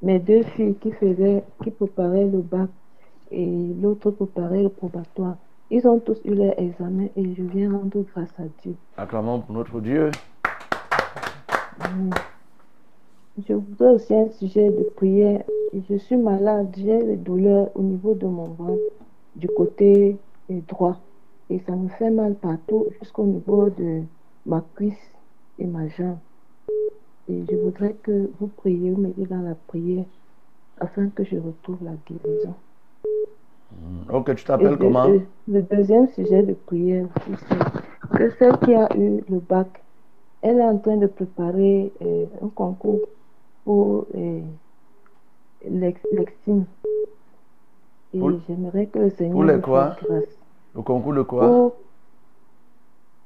mes deux filles qui faisaient, qui préparaient le bac et l'autre préparait le probatoire. Ils ont tous eu leur examen et je viens rendre grâce à Dieu. Acclamons pour notre Dieu. Amen. Je voudrais aussi un sujet de prière. Je suis malade, j'ai des douleurs au niveau de mon ventre, du côté droit. Et ça me fait mal partout, jusqu'au niveau de ma cuisse et ma jambe. Et je voudrais que vous priez, vous m'aidez dans la prière, afin que je retrouve la guérison. Ok, tu t'appelles le- comment? le, le deuxième sujet de prière, c'est que celle qui a eu le bac, elle est en train de préparer euh, un concours pour euh. Et j'aimerais que le Seigneur Pour nous quoi? grâce. Le concours de quoi? Pour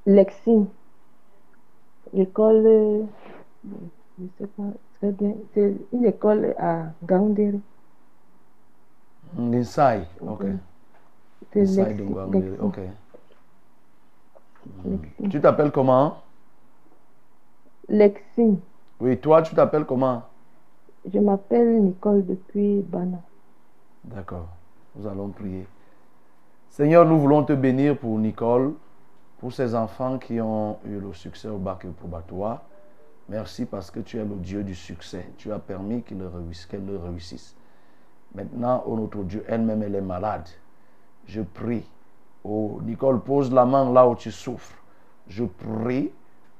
l'exime. L'école, euh, je ne sais pas très bien, c'est une école à Gaoundéré. L'inside. Ok. C'est Inside l'exime- de l'exime. Ok. Tu t'appelles comment? L'exime. Oui, toi, tu t'appelles comment? Je m'appelle Nicole depuis Bana. D'accord. Nous allons prier. Seigneur, nous voulons te bénir pour Nicole, pour ces enfants qui ont eu le succès au bac et au probatoire. Merci parce que tu es le Dieu du succès. Tu as permis qu'ils le réussissent, qu'elle le réussisse. Maintenant, oh notre Dieu, elle-même, elle est malade. Je prie. Oh, Nicole, pose la main là où tu souffres. Je prie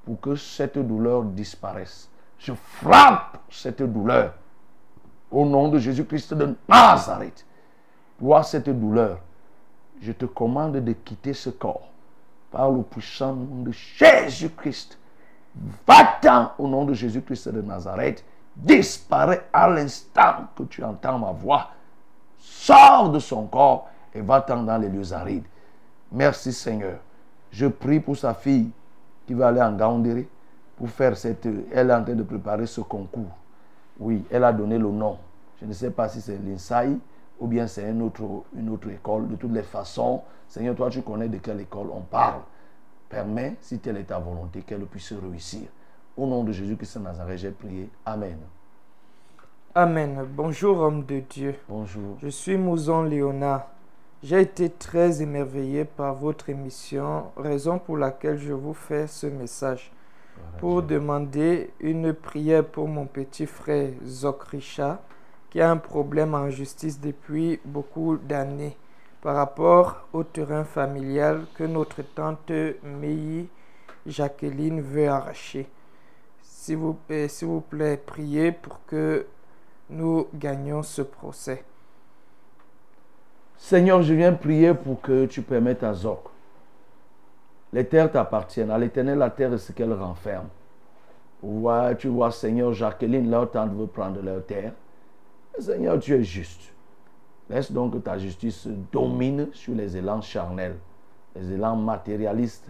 pour que cette douleur disparaisse. Je frappe cette douleur. Au nom de Jésus-Christ de Nazareth. Vois cette douleur. Je te commande de quitter ce corps. Par le puissant nom de Jésus-Christ. Va-t'en au nom de Jésus-Christ de Nazareth. Disparais à l'instant que tu entends ma voix. Sors de son corps et va-t'en dans les lieux arides. Merci Seigneur. Je prie pour sa fille qui va aller en Gaoundéré pour faire cette... Elle est en train de préparer ce concours. Oui, elle a donné le nom. Je ne sais pas si c'est l'INSAI ou bien c'est une autre, une autre école. De toutes les façons, Seigneur, toi, tu connais de quelle école on parle. Permets, si telle est ta volonté, qu'elle puisse réussir. Au nom de Jésus-Christ de Nazareth, j'ai prié. Amen. Amen. Bonjour, homme de Dieu. Bonjour. Je suis Mouzon Léonard. J'ai été très émerveillé par votre émission, raison pour laquelle je vous fais ce message. Pour demander une prière pour mon petit frère Zok Richard, qui a un problème en justice depuis beaucoup d'années. par rapport au terrain familial que notre tante Meyi Jacqueline veut arracher. S'il vous, euh, s'il vous plaît, priez pour que nous gagnions ce procès. Seigneur, je viens prier pour que tu permettes à Zoc. Les terres t'appartiennent. À l'éternel, la terre est ce qu'elle renferme. Tu vois, Seigneur, Jacqueline, leur tante veut prendre leur terre. Seigneur, tu es juste. Laisse donc ta justice domine sur les élans charnels, les élans matérialistes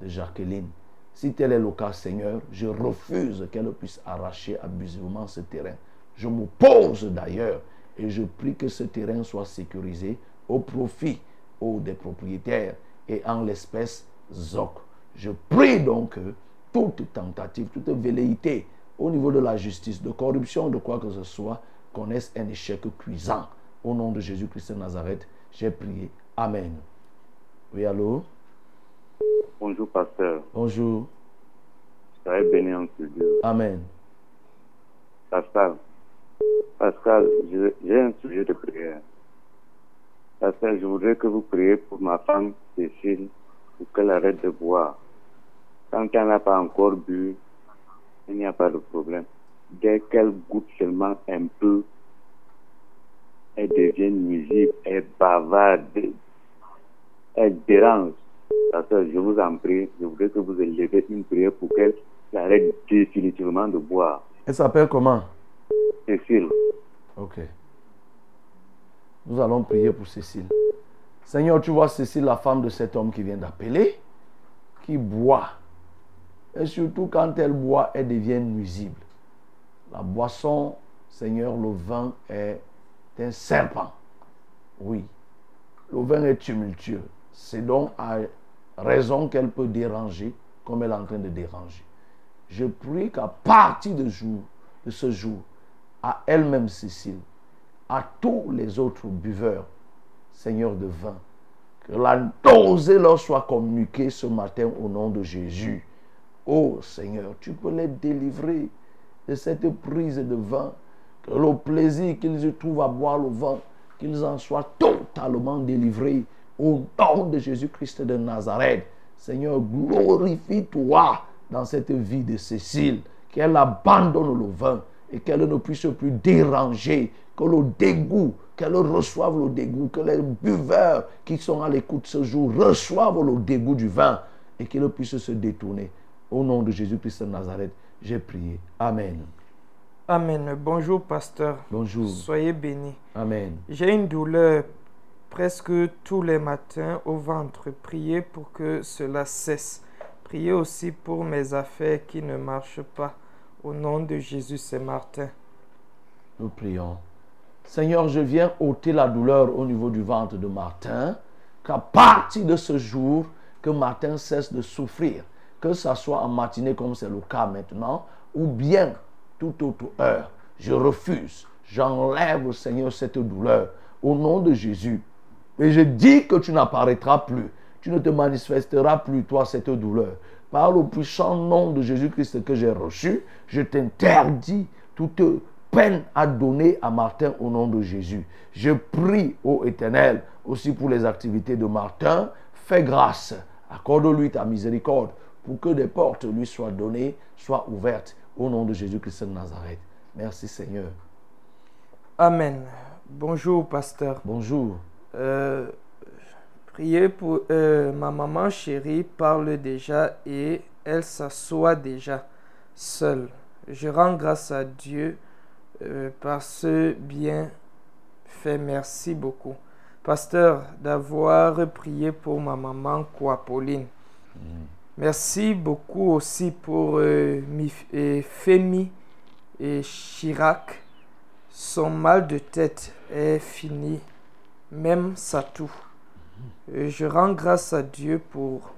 de Jacqueline. Si tel est le cas, Seigneur, je refuse qu'elle puisse arracher abusivement ce terrain. Je m'oppose d'ailleurs et je prie que ce terrain soit sécurisé au profit des propriétaires et en l'espèce ZOC. Je prie donc que toute tentative, toute velléité au niveau de la justice, de corruption, de quoi que ce soit, connaisse un échec cuisant. Au nom de Jésus-Christ de Nazareth, j'ai prié. Amen. Oui, allô? Bonjour, pasteur. Bonjour. Soyez béni en ce Dieu. Amen. Pascal, Pascal, j'ai un sujet de prière. Pascal, je voudrais que vous priez pour ma femme Cécile pour qu'elle arrête de boire. Quand elle n'a pas encore bu, il n'y a pas de problème. Dès qu'elle goûte seulement un peu, elle devient nuisible, elle bavarde, elle dérange. Pasteur, je vous en prie, je voudrais que vous élevez une prière pour qu'elle arrête définitivement de boire. Elle s'appelle comment? Cécile. Ok. Nous allons prier pour Cécile. Seigneur, tu vois Cécile, la femme de cet homme qui vient d'appeler, qui boit. Et surtout quand elle boit, elle devient nuisible. La boisson, Seigneur, le vin est un serpent. Oui. Le vin est tumultueux. C'est donc à raison qu'elle peut déranger comme elle est en train de déranger. Je prie qu'à partir de, ce jour, à elle-même, Cécile, à tous les autres buveurs, Seigneur de vin, que la leur soit communiquée ce matin au nom de Jésus. Oh Seigneur, tu peux les délivrer de cette prise de vin, que le plaisir qu'ils y trouvent à boire le vin, qu'ils en soient totalement délivrés au nom de Jésus-Christ de Nazareth. Seigneur, glorifie-toi dans cette vie de Cécile, qu'elle abandonne le vin et qu'elle ne puisse plus déranger, que le dégoût, qu'elle reçoive le dégoût, que les buveurs qui sont à l'écoute ce jour reçoivent le dégoût du vin et qu'ils puissent se détourner. Au nom de Jésus-Christ de Nazareth, j'ai prié. Amen. Amen. Bonjour, pasteur. Bonjour. Soyez bénis. Amen. J'ai une douleur presque tous les matins au ventre. Priez pour que cela cesse. Priez aussi pour mes affaires qui ne marchent pas. Au nom de Jésus, c'est Martin. Nous prions. Seigneur, je viens ôter la douleur au niveau du ventre de Martin, qu'à partir de ce jour, que Martin cesse de souffrir, que ce soit en matinée comme c'est le cas maintenant, ou bien toute autre heure. Je refuse, j'enlève, Seigneur, cette douleur au nom de Jésus. Et je dis que tu n'apparaîtras plus, tu ne te manifesteras plus, toi, cette douleur. Par le puissant nom de Jésus-Christ que j'ai reçu, je t'interdis toute peine à donner à Martin au nom de Jésus. Je prie, ô Éternel, aussi pour les activités de Martin. Fais grâce, accorde-lui ta miséricorde pour que des portes lui soient données, soient ouvertes au nom de Jésus-Christ de Nazareth. Merci Seigneur. Amen. Bonjour, pasteur. Bonjour. Euh, priez pour euh, ma maman chérie parle déjà et elle s'assoit déjà seule. Je rends grâce à Dieu euh, par ce bien fait. Merci beaucoup. Pasteur, d'avoir prié pour ma maman quoi, Pauline. Merci beaucoup aussi pour euh, et Femi et Chirac. Son mal de tête est fini, même sa toux. Euh, je rends grâce à Dieu pour,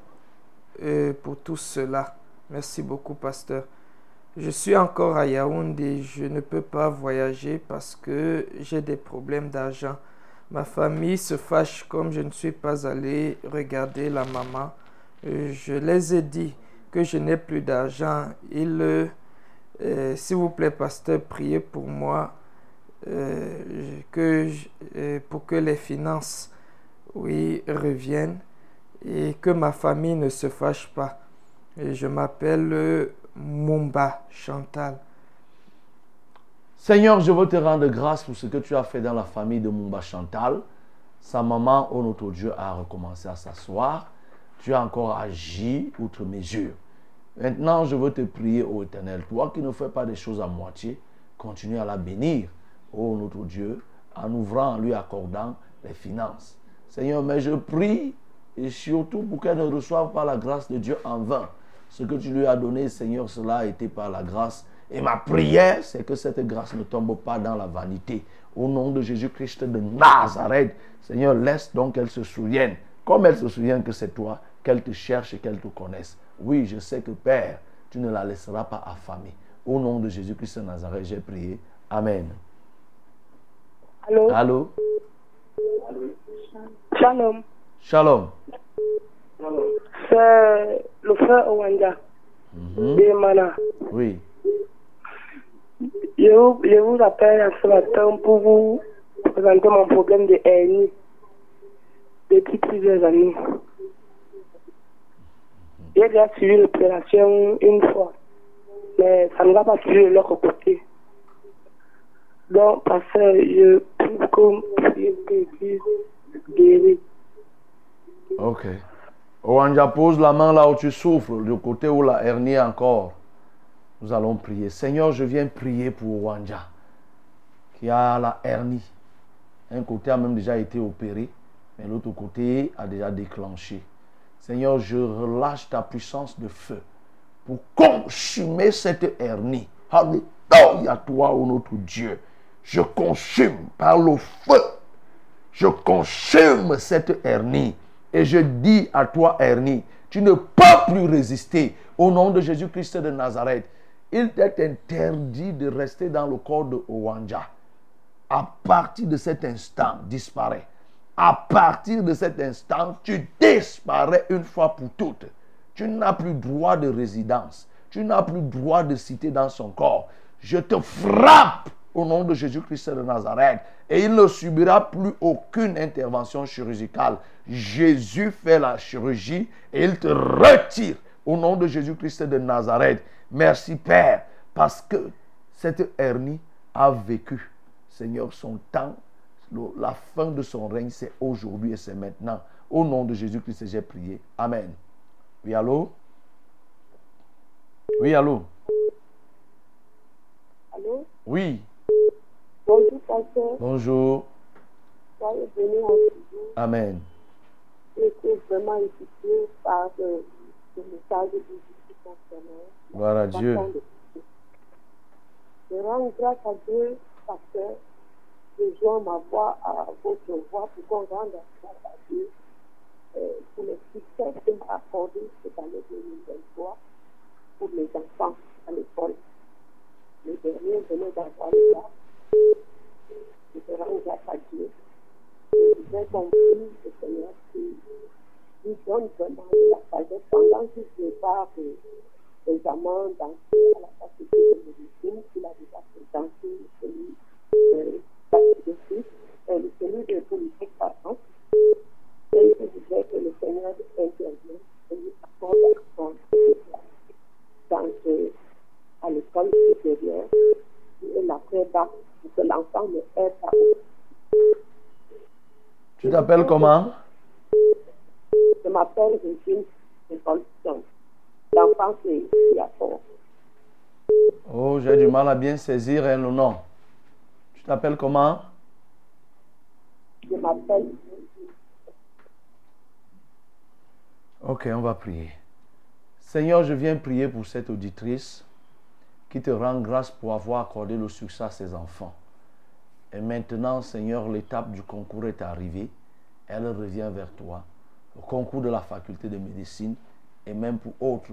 euh, pour tout cela. Merci beaucoup, pasteur. Je suis encore à Yaoundé. Je ne peux pas voyager parce que j'ai des problèmes d'argent. Ma famille se fâche comme je ne suis pas allé regarder la maman. Euh, je les ai dit que je n'ai plus d'argent. Euh, euh, s'il vous plaît, pasteur, priez pour moi que pour que les finances oui, revienne et que ma famille ne se fâche pas. Je m'appelle Mumba Chantal. Seigneur, je veux te rendre grâce pour ce que tu as fait dans la famille de Mumba Chantal. Sa maman, au notre Dieu, a recommencé à s'asseoir. Tu as encore agi outre mesure. Maintenant, je veux te prier, ô Éternel, toi qui ne fais pas des choses à moitié, continue à la bénir, ô notre Dieu, en ouvrant, en lui accordant les finances. Seigneur, mais je prie et surtout pour qu'elle ne reçoive pas la grâce de Dieu en vain. Ce que tu lui as donné, Seigneur, cela a été par la grâce. Et ma prière, c'est que cette grâce ne tombe pas dans la vanité. Au nom de Jésus-Christ de Nazareth, Seigneur, laisse donc qu'elle se souvienne, comme elle se souvient que c'est toi, qu'elle te cherche et qu'elle te connaisse. Oui, je sais que Père, tu ne la laisseras pas affamer. Au nom de Jésus-Christ de Nazareth, j'ai prié. Amen. Allô? Allô? Shalom. Shalom. C'est le frère Owanda Mhm. de Mana. Oui. Je vous, je vous appelle ce matin pour vous présenter mon problème de hernie depuis plusieurs années. J'ai déjà suivi l'opération une fois, mais ça ne va pas suivre de l'autre côté. Donc, parce que je prier que Dieu guérit. Ok. Owanja, pose la main là où tu souffres, du côté où la hernie est encore. Nous allons prier. Seigneur, je viens prier pour Owanja, qui a la hernie. Un côté a même déjà été opéré, mais l'autre côté a déjà déclenché. Seigneur, je relâche ta puissance de feu pour consumer cette hernie. Alléluia, toi, ô notre Dieu. Je consume par le feu je consume cette hernie. Et je dis à toi, hernie, tu ne peux plus résister. Au nom de Jésus-Christ de Nazareth, il t'est interdit de rester dans le corps de Owanja. À partir de cet instant, disparaît. À partir de cet instant, tu disparais une fois pour toutes. Tu n'as plus droit de résidence. Tu n'as plus droit de citer dans son corps. Je te frappe au nom de Jésus-Christ de Nazareth. Et il ne subira plus aucune intervention chirurgicale. Jésus fait la chirurgie et il te retire au nom de Jésus-Christ de Nazareth. Merci Père, parce que cette hernie a vécu, Seigneur, son temps. La fin de son règne, c'est aujourd'hui et c'est maintenant. Au nom de Jésus-Christ, j'ai prié. Amen. Oui, allô? Oui, allô? Allô? Oui, pasteur. bonjour. Soyez bénis en studio. Amen. J'ai été vraiment édifié par euh, ce message de Jésus concernant Gloire à Dieu. Je rends grâce à Dieu parce que je joins ma voix à votre voix pour qu'on rende grâce à Dieu euh, pour le succès qu'il m'a accordé cette année 2023 pour les enfants à l'école. Le dernier venait d'avoir le Je rends grâce à Dieu. J'ai compris le Seigneur qui lui donne vraiment la sagesse pendant qu'il prépare l'examen d'entrée à la faculté de médecine qu'il a déjà présenté, celui de Christ, le celui de politique pardon. Et je voudrais que le Seigneur intervienne et lui accorde son dans à l'école supérieure et l'après-bac pour que l'enfant ne ait pas Tu t'appelles comment? Je m'appelle Régine Nicholson. L'enfant, c'est Yacon. Oh, j'ai du mal à bien saisir hein, le nom. Tu t'appelles comment? Je m'appelle Ok, on va prier. Seigneur, je viens prier pour cette auditrice qui te rend grâce pour avoir accordé le succès à ses enfants. Et maintenant, Seigneur, l'étape du concours est arrivée. Elle revient vers toi. Le concours de la faculté de médecine et même pour autres.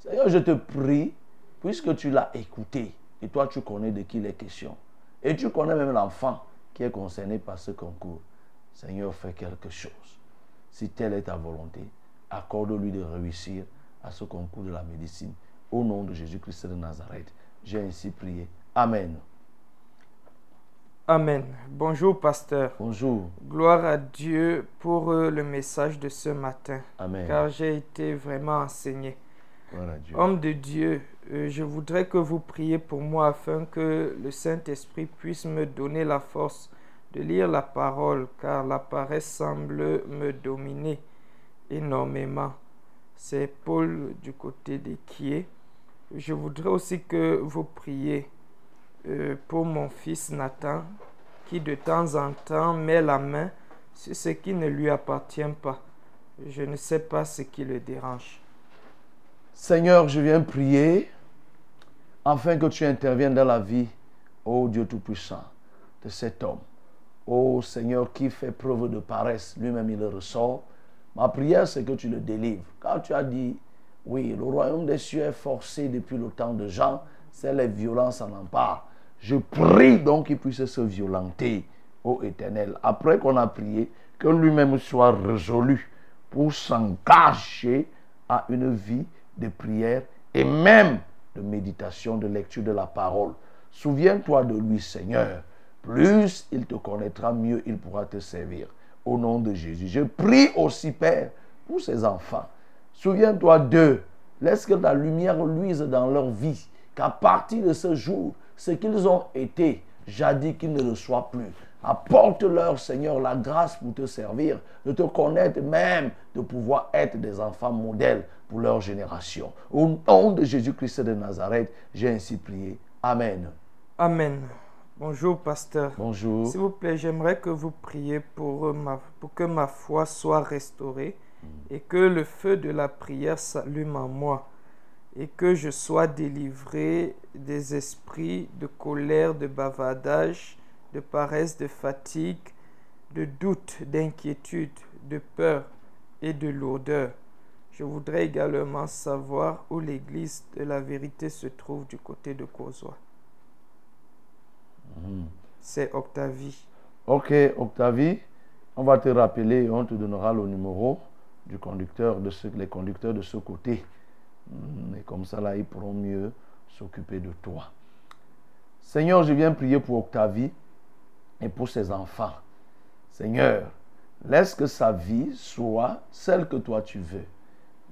Seigneur, je te prie, puisque tu l'as écouté et toi, tu connais de qui il est question. Et tu connais même l'enfant qui est concerné par ce concours. Seigneur, fais quelque chose. Si telle est ta volonté, accorde-lui de réussir à ce concours de la médecine. Au nom de Jésus-Christ de Nazareth, j'ai ainsi prié. Amen. Amen. Bonjour, pasteur. Bonjour. Gloire à Dieu pour euh, le message de ce matin. Amen. Car j'ai été vraiment enseigné. Gloire à Dieu. Homme de Dieu, euh, je voudrais que vous priez pour moi afin que le Saint-Esprit puisse me donner la force de lire la parole, car la paresse semble me dominer énormément. C'est Paul du côté des. Je voudrais aussi que vous priez euh, pour mon fils Nathan, qui de temps en temps met la main sur ce qui ne lui appartient pas. Je ne sais pas ce qui le dérange. Seigneur, je viens prier afin que tu interviennes dans la vie, ô Dieu Tout-Puissant, de cet homme. Ô Seigneur, qui fait preuve de paresse, lui-même il le ressort. Ma prière, c'est que tu le délivres. Car tu as dit, oui, le royaume des cieux est forcé depuis le temps de Jean, c'est les violences en emparent. Je prie donc qu'il puisse se violenter, ô Éternel. Après qu'on a prié, que lui-même soit résolu pour s'engager à une vie de prière et même de méditation, de lecture de la parole. Souviens-toi de lui, Seigneur. Plus il te connaîtra, mieux il pourra te servir. Au nom de Jésus. Je prie aussi, Père, pour ses enfants. Souviens-toi d'eux. Laisse que ta lumière luise dans leur vie. Qu'à partir de ce jour, ce qu'ils ont été, jadis qu'ils ne le soient plus. Apporte-leur, Seigneur, la grâce pour te servir, de te connaître même, de pouvoir être des enfants modèles pour leur génération. Au nom de Jésus-Christ de Nazareth, j'ai ainsi prié. Amen. Amen. Bonjour, pasteur. Bonjour. S'il vous plaît, j'aimerais que vous priez pour, ma, pour que ma foi soit restaurée et que le feu de la prière s'allume en moi et que je sois délivré des esprits de colère, de bavardage, de paresse, de fatigue, de doute, d'inquiétude, de peur et de lourdeur. Je voudrais également savoir où l'église de la vérité se trouve du côté de Causois. C'est Octavie. Ok, Octavie, on va te rappeler, on te donnera le numéro du conducteur, de ce, les conducteurs de ce côté. Hmm, Et comme ça, là, ils pourront mieux s'occuper de toi. Seigneur, je viens prier pour Octavie et pour ses enfants. Seigneur, laisse que sa vie soit celle que toi tu veux.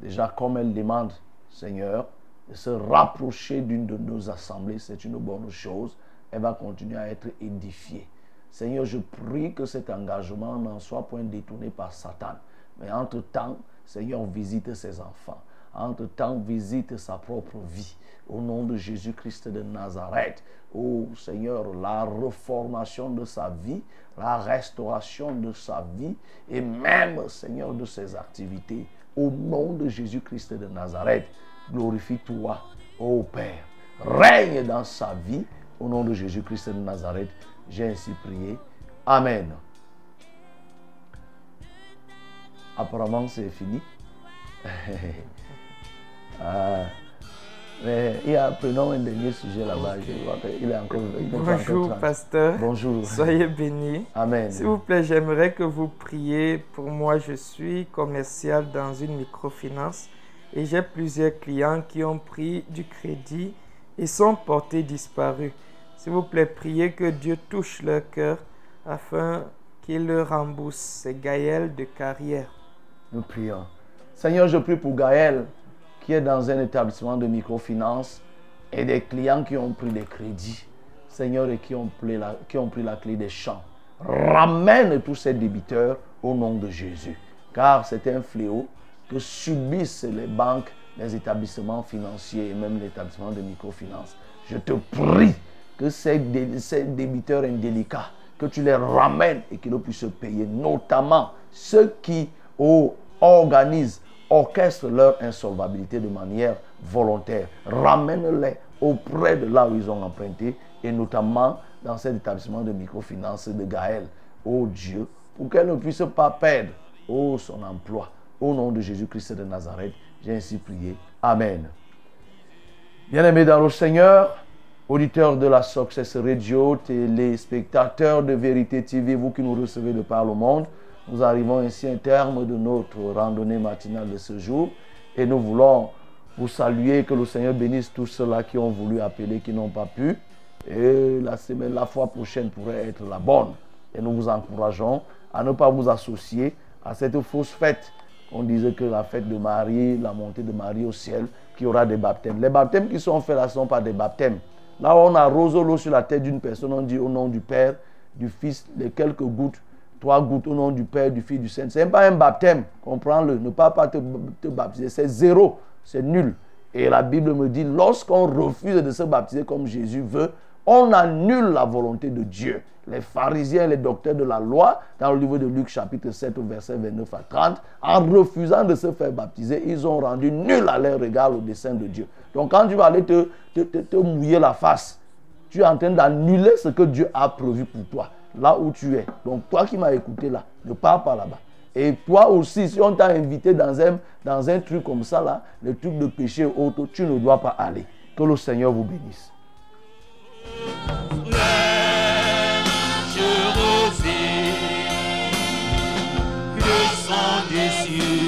Déjà, comme elle demande, Seigneur, de se rapprocher d'une de nos assemblées, c'est une bonne chose. Elle va continuer à être édifiée. Seigneur, je prie que cet engagement n'en soit point détourné par Satan. Mais entre-temps, Seigneur, visite ses enfants. Entre-temps, visite sa propre vie. Au nom de Jésus-Christ de Nazareth. Oh Seigneur, la reformation de sa vie, la restauration de sa vie et même, Seigneur, de ses activités. Au nom de Jésus-Christ de Nazareth, glorifie-toi, ô Père. Règne dans sa vie. Au nom de Jésus-Christ de Nazareth, j'ai ainsi prié. Amen. Apparemment, c'est fini. Ah, mais il y a, prenons un dernier sujet là-bas. Je vois qu'il est encore. il est encore Bonjour, 30. pasteur. Bonjour. Soyez bénis. Amen. S'il vous plaît, j'aimerais que vous priez pour moi. Je suis commercial dans une microfinance et j'ai plusieurs clients qui ont pris du crédit et sont portés disparus. S'il vous plaît, priez que Dieu touche leur cœur afin qu'il leur rembourse. C'est Gaël de carrière. Nous prions. Seigneur, je prie pour Gaël qui est dans un établissement de microfinance et des clients qui ont pris des crédits. Seigneur, et qui ont pris la, qui ont pris la clé des champs. Ramène tous ces débiteurs au nom de Jésus. Car c'est un fléau que subissent les banques, les établissements financiers et même les établissements de microfinance. Je te prie que ces, ces débiteurs indélicats, que tu les ramènes et qu'ils puissent payer, notamment ceux qui oh, organisent, orchestrent leur insolvabilité de manière volontaire. Ramène-les auprès de là où ils ont emprunté et notamment dans cet établissement de microfinance de Gaël. Oh Dieu, pour qu'elle ne puisse pas perdre oh, son emploi. Au nom de Jésus-Christ de Nazareth, j'ai ainsi prié. Amen. Bien-aimés dans le Seigneur, auditeurs de la Success Radio, téléspectateurs de Vérité TV, vous qui nous recevez de par le monde, nous arrivons ainsi à un terme de notre randonnée matinale de ce jour et nous voulons vous saluer, que le Seigneur bénisse tous ceux-là qui ont voulu appeler, qui n'ont pas pu. Et la semaine, la fois prochaine pourrait être la bonne. Et nous vous encourageons à ne pas vous associer à cette fausse fête. On disait que la fête de Marie, la montée de Marie au ciel, qu'il y aura des baptêmes. Les baptêmes qui sont faits là ne sont pas des baptêmes. Là, on arrose l'eau sur la tête d'une personne, on dit au nom du Père, du Fils, les quelques gouttes, trois gouttes au nom du Père, du Fils, du Saint. Ce n'est pas un baptême, comprends-le. Ne pas, pas te, baptiser, c'est zéro, c'est nul. Et la Bible me dit, lorsqu'on refuse de se baptiser comme Jésus veut, on annule la volonté de Dieu. Les pharisiens, les docteurs de la loi, dans le livre de Luc chapitre 7 verset 29 à 30, en refusant de se faire baptiser, ils ont rendu nul à leur regard le dessein de Dieu. Donc quand tu vas aller te, te, te mouiller la face, tu es en train d'annuler ce que Dieu a prévu pour toi, là où tu es. Donc toi qui m'as écouté là, ne pars pas là-bas. Et toi aussi, si on t'a invité dans un, dans un truc comme ça, là, le truc de péché autre, tu ne dois pas aller. Que le Seigneur vous bénisse. Je